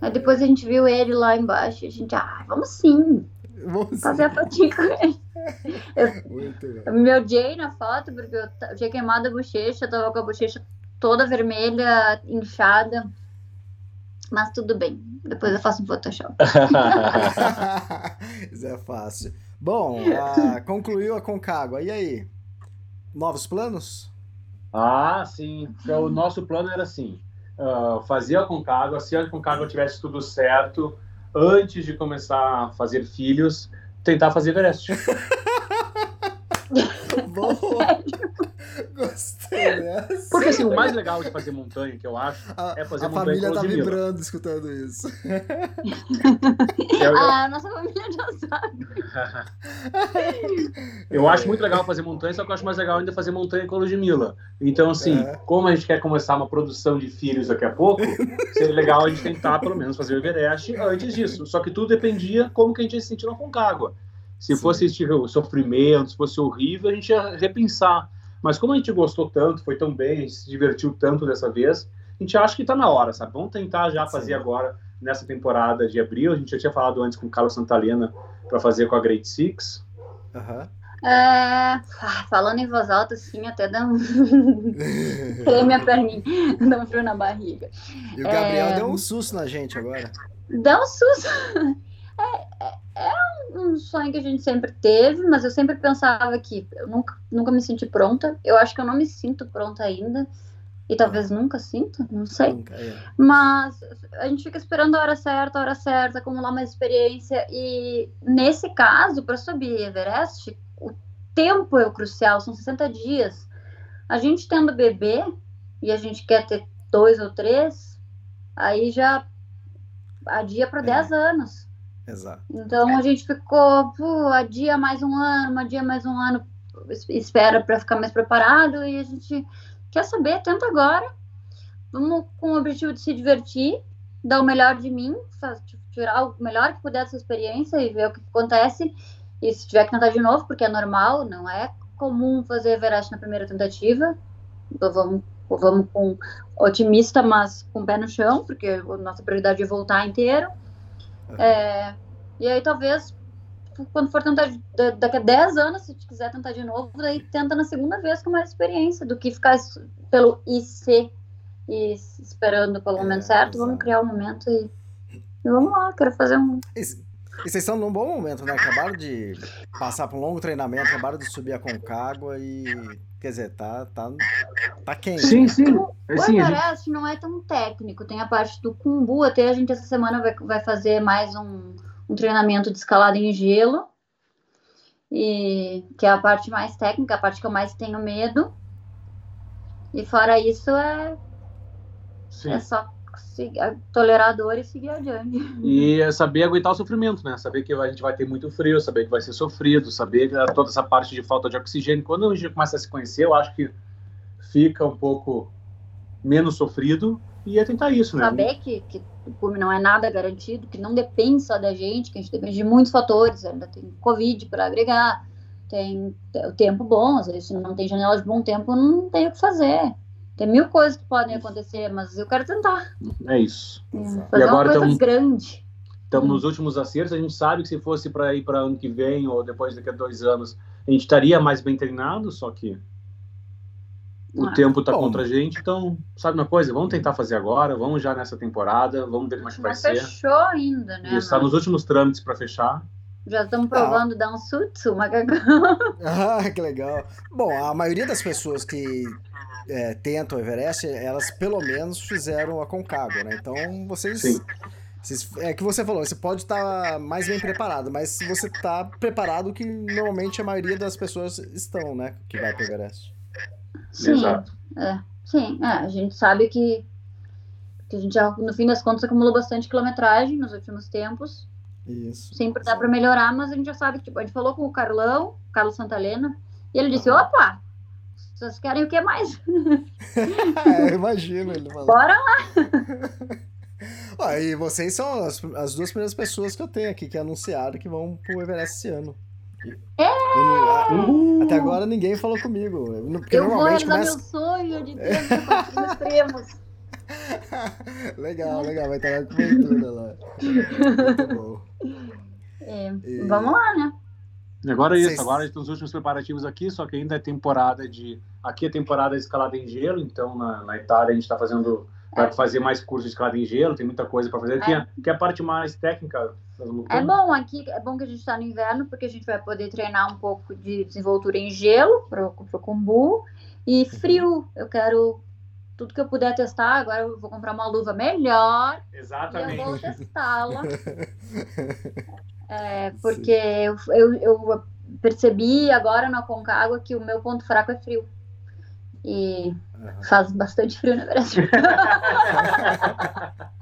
Aí depois a gente viu ele lá embaixo e a gente, ah, vamos sim, Vamos fazer a fotinha com ele. Muito bom. Eu me odiei na foto porque eu eu tinha queimado a bochecha, tava com a bochecha toda vermelha, inchada. Mas tudo bem, depois eu faço um Photoshop. Isso é fácil. Bom, ah, concluiu a Concagua. E aí? Novos planos? ah, sim. Então, o nosso plano era assim: ah, fazer a Concagua, se a Concagua tivesse tudo certo, antes de começar a fazer filhos, tentar fazer Everest. Boa! Gostei dessa. Porque assim, o mais legal de fazer montanha, que eu acho, A, é fazer a montanha família com tá Ludmilla. vibrando escutando isso. Eu, Ah, nossa família já sabe. eu acho muito legal fazer montanha, só que eu acho mais legal ainda fazer montanha com a Ludmilla. Então, assim, É. como a gente quer começar uma produção de filhos daqui a pouco, seria legal a gente tentar, pelo menos, fazer o Everest antes disso. Só que tudo dependia como que a gente ia se sentir na Concagua. Se Sim. fosse tipo, sofrimento, se fosse horrível, a gente ia repensar. Mas como a gente gostou tanto, foi tão bem, a gente se divertiu tanto dessa vez, a gente acha que tá na hora, sabe? Vamos tentar já fazer Sim. agora, nessa temporada de abril. A gente já tinha falado antes com o Carlos Santalena para fazer com a Great Six. Aham. É, falando em voz alta, assim, até dá um. Treme a perninha, dá um frio na barriga. E o Gabriel é... deu um susto na gente agora. Dá um susto. É, é, é, um sonho que a gente sempre teve, mas eu sempre pensava que eu nunca, nunca me senti pronta. Eu acho que eu não me sinto pronta ainda. E talvez nunca sinta, não sei. Nunca, é. Mas a gente fica esperando a hora certa, a hora certa, acumular mais experiência. E nesse caso, para subir Everest, o tempo é o crucial, são 60 dias. A gente tendo bebê e a gente quer ter dois ou três, aí já adia para é. 10 anos. Exato. Então a gente ficou, pô, adia mais um ano, adia mais um ano, espera para ficar mais preparado e a gente quer saber, tenta agora. Vamos com o objetivo de se divertir, dar o melhor de mim, tirar o melhor que puder dessa experiência e ver o que acontece. E se tiver que tentar de novo, porque é normal, não é comum fazer Everest na primeira tentativa. Então vamos, vamos com otimista, mas com o pé no chão, porque a nossa prioridade é voltar inteiro. É, e aí talvez quando for tentar daqui a 10 anos, se quiser tentar de novo, daí tenta na segunda vez com mais experiência do que ficar pelo IC e esperando pelo momento é, certo. Exato. Vamos criar um momento e, e, vamos lá, quero fazer um. E, e vocês estão num bom momento, né? Acabaram de passar por um longo treinamento, acabaram de subir a Concagua e. Quer dizer, tá, tá, tá quente. Sim, né? sim. O, é, sim, Everest gente... não é tão técnico. Tem a parte do Kumbu, até a gente essa semana vai, vai fazer mais um, um treinamento de escalada em gelo. E que é a parte mais técnica, a parte que eu mais tenho medo. E fora isso é, Sim. é só tolerar a dor e seguir adiante. E é saber aguentar o sofrimento, né? Saber que a gente vai ter muito frio, saber que vai ser sofrido, saber toda essa parte de falta de oxigênio. Quando a gente começa a se conhecer, eu acho que fica um pouco menos sofrido e é tentar isso, né? Saber que, que o cume não é nada garantido, que não depende só da gente, que a gente depende de muitos fatores, ainda tem Covid para agregar, tem o tempo bom, às vezes se não tem janela de bom tempo, não tem o que fazer. Tem mil coisas que podem acontecer, mas eu quero tentar. É isso. É, fazer e agora uma coisa tamo, grande. Estamos hum. nos últimos acertos, a gente sabe que se fosse para ir para ano que vem ou depois daqui a dois anos, a gente estaria mais bem treinado, só que o ah, tempo está contra a gente, então, sabe uma coisa? Vamos tentar fazer agora, vamos já nessa temporada, vamos ver como é que vai ser. fechou ainda, né? Está nos últimos trâmites para fechar. Já estamos provando ah. dar um sutsu, macacão. Ah, que legal. Bom, a maioria das pessoas que é, tentam o Everest, elas pelo menos fizeram a Concagua, né? Então, vocês... Sim. Vocês, é que você falou, você pode estar mais bem preparado, mas você está preparado que normalmente a maioria das pessoas estão, né? Que vai para o Everest. Sim, Exato. É, sim, é, a gente sabe que, que a gente já, no fim das contas, acumulou bastante quilometragem nos últimos tempos. Isso. Sempre dá para melhorar, mas a gente já sabe que, tipo, a gente falou com o Carlão, Carlos Santalena, e ele disse, opa, vocês querem o que mais? é, imagino ele falou. Bora lá! ah, e vocês são as, as duas primeiras pessoas que eu tenho aqui que anunciaram que vão pro Everest esse ano. É! Até agora ninguém falou comigo. Porque eu vou realizar começa... meu sonho de ter extremos. legal, legal, vai estar na cobertura lá. Muito bom. É, e... Vamos lá, né? Agora é isso, Vocês... agora estão os últimos preparativos aqui, só que ainda é temporada de. Aqui é temporada de escalada em gelo, então na, na Itália a gente está fazendo vai fazer mais curso de escalada em gelo, tem muita coisa para fazer. É. é. Que, é, a parte mais técnica É bom aqui, é bom que a gente está no inverno, porque a gente vai poder treinar um pouco de desenvoltura em gelo para o combu. E uhum. frio, eu quero tudo que eu puder testar. Agora eu vou comprar uma luva melhor. Exatamente. E eu vou testá-la. é, porque eu, eu, eu percebi agora na Concagua que o meu ponto fraco é frio. E uhum. faz bastante frio, na verdade.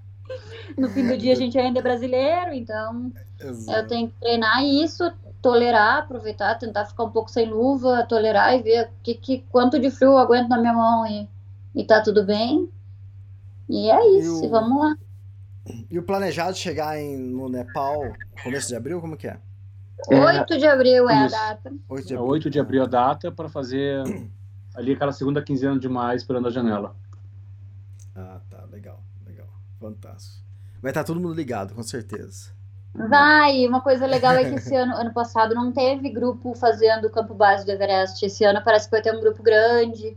no fim do dia a gente ainda é brasileiro, então Exato. eu tenho que treinar isso, tolerar, aproveitar, tentar ficar um pouco sem luva, tolerar e ver que, que quanto de frio eu aguento na minha mão e, e tá tudo bem. E é isso, e o, vamos lá. E o planejado chegar em, no Nepal começo de abril, como que é? 8 de abril é, a data. 8 de abril, 8 de abril é a data para fazer ali aquela segunda quinzena de maio esperando a janela. Ah, tá, legal, legal. Fantástico. Vai estar todo mundo ligado, com certeza. Vai, uma coisa legal é que esse ano, ano passado, não teve grupo fazendo o campo base do Everest. Esse ano parece que vai ter um grupo grande.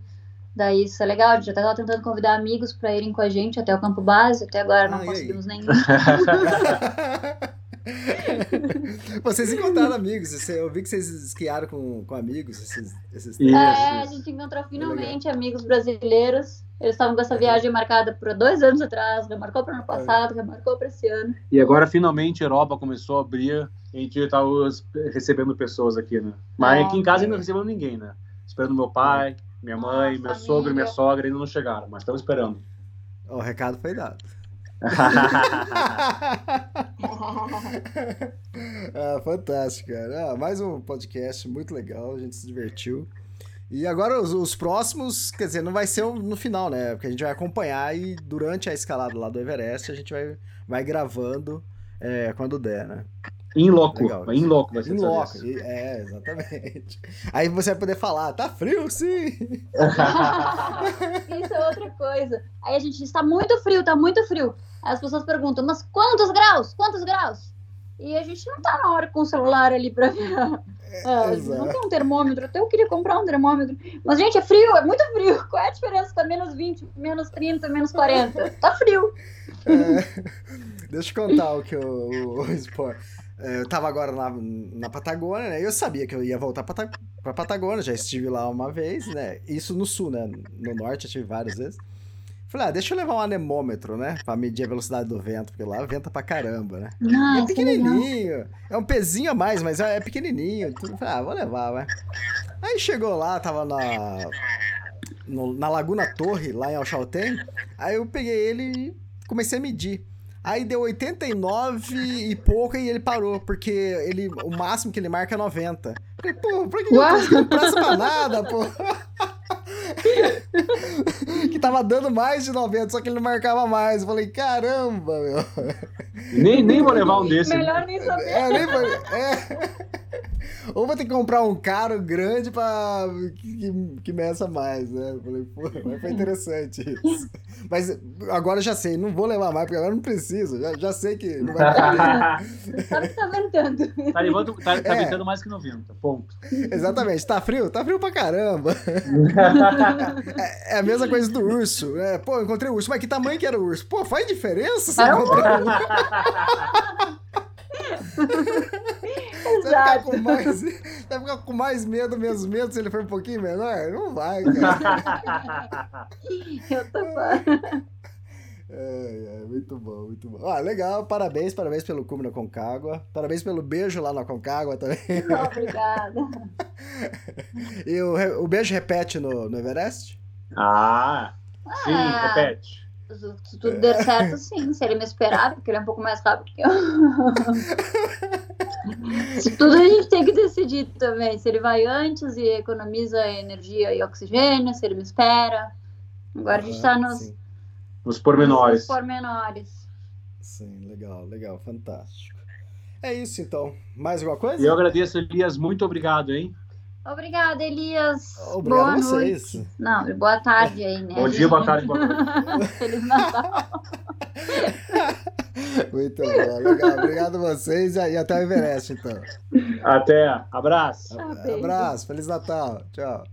Daí isso é legal, a gente já estava tentando convidar amigos para irem com a gente até o campo base, até agora não Ah, conseguimos nenhum. vocês encontraram amigos, eu vi que vocês esquiaram com, com amigos esses, esses Isso. É, a gente encontrou finalmente amigos brasileiros. Eles estavam com essa viagem marcada por dois anos atrás, remarcou para o ano passado, remarcou para esse ano. E agora, finalmente, a Europa começou a abrir e a gente tá os- recebendo pessoas aqui, né? Mas É. aqui em casa ainda não recebemos ninguém, né? Esperando meu pai, minha mãe, Nossa, meu sogro e minha sogra ainda não chegaram, mas estamos esperando. O recado foi dado. ah, fantástico, cara. Ah, mais um podcast muito legal, a gente se divertiu. E agora os, os próximos, quer dizer, não vai ser no final, né? Porque a gente vai acompanhar e durante a escalada lá do Everest a gente vai, vai gravando é, quando der, né? Em loco, Legal. em loco vai ser dessa loco. É, exatamente. Aí você vai poder falar, tá frio sim. Isso é outra coisa. Aí a gente está muito frio, tá muito frio. Aí as pessoas perguntam, mas quantos graus? Quantos graus? E a gente não tá na hora com o celular ali pra ver. Ah, exato. não tem um termômetro, até eu queria comprar um termômetro. Mas, gente, é frio, é muito frio. Qual é a diferença? Tá menos 20, menos 30, menos 40. Tá frio. É, deixa eu contar o que o, o. É, eu tava agora na, na Patagônia, né? Eu sabia que eu ia voltar pra, pra Patagônia, já estive lá uma vez, né? Isso no sul, né? No norte eu estive várias vezes. Falei, ah, deixa eu levar um anemômetro, né? Pra medir a velocidade do vento, porque lá venta pra caramba, né? É é pequenininho. É um pezinho a mais, mas é é pequenininho. Tudo. Falei, ah, vou levar, vai. Aí chegou lá, tava na, no- na Laguna Torre, lá em Alchaltén. Aí eu peguei ele e comecei a medir. Aí deu 89 e pouco e ele parou, porque ele, o máximo que ele marca é 90. Falei, pô, pra que eu não presta pra nada, pô? que tava dando mais de 90, só que ele não marcava mais. Eu falei, caramba, meu. Nem, nem vou levar um desse. Melhor nem saber. É, nem foi. É. Ou vou ter que comprar um caro grande pra. que, que, que meça mais, né? Eu falei, pô, mas foi interessante isso. Mas agora eu já sei, não vou levar mais, porque agora não preciso. Já, já sei que não vai que tá ventando. Tá, levando, tá, tá É. ventando mais que 90, ponto. Exatamente. Tá frio? Tá frio pra caramba. É, é a mesma coisa do urso. né? pô, eu encontrei o urso, mas que tamanho que era o urso? Pô, faz diferença se encontrar um? Você vai ficar com mais, vai ficar com mais medo, menos medo se ele for um pouquinho menor? Não vai, cara. Eu tô fora. É, é, muito bom, muito bom. Ah, legal, parabéns, parabéns pelo cume na Concagua. Parabéns pelo beijo lá na Concagua também. Obrigada. E o, o beijo repete no, no Everest? ah, sim, Ah. repete. Se tudo der certo, sim. Se ele me esperar, porque ele é um pouco mais rápido que eu. Se tudo a gente tem que decidir também. Se ele vai antes e economiza energia e oxigênio, se ele me espera. Agora a gente tá nos, Sim, Os pormenores. nos pormenores. sim, legal, legal, fantástico. É isso então. Mais alguma coisa? Eu agradeço, Elias. Muito obrigado, hein? Obrigada, Elias. Obrigado boa a vocês. noite. Não, boa tarde aí, né? Bom dia, boa tarde, boa noite. Feliz Natal. Muito bom, legal. Obrigado a vocês e até o Everest, então. Até. Abraço. Abraço, Feliz Natal. Tchau.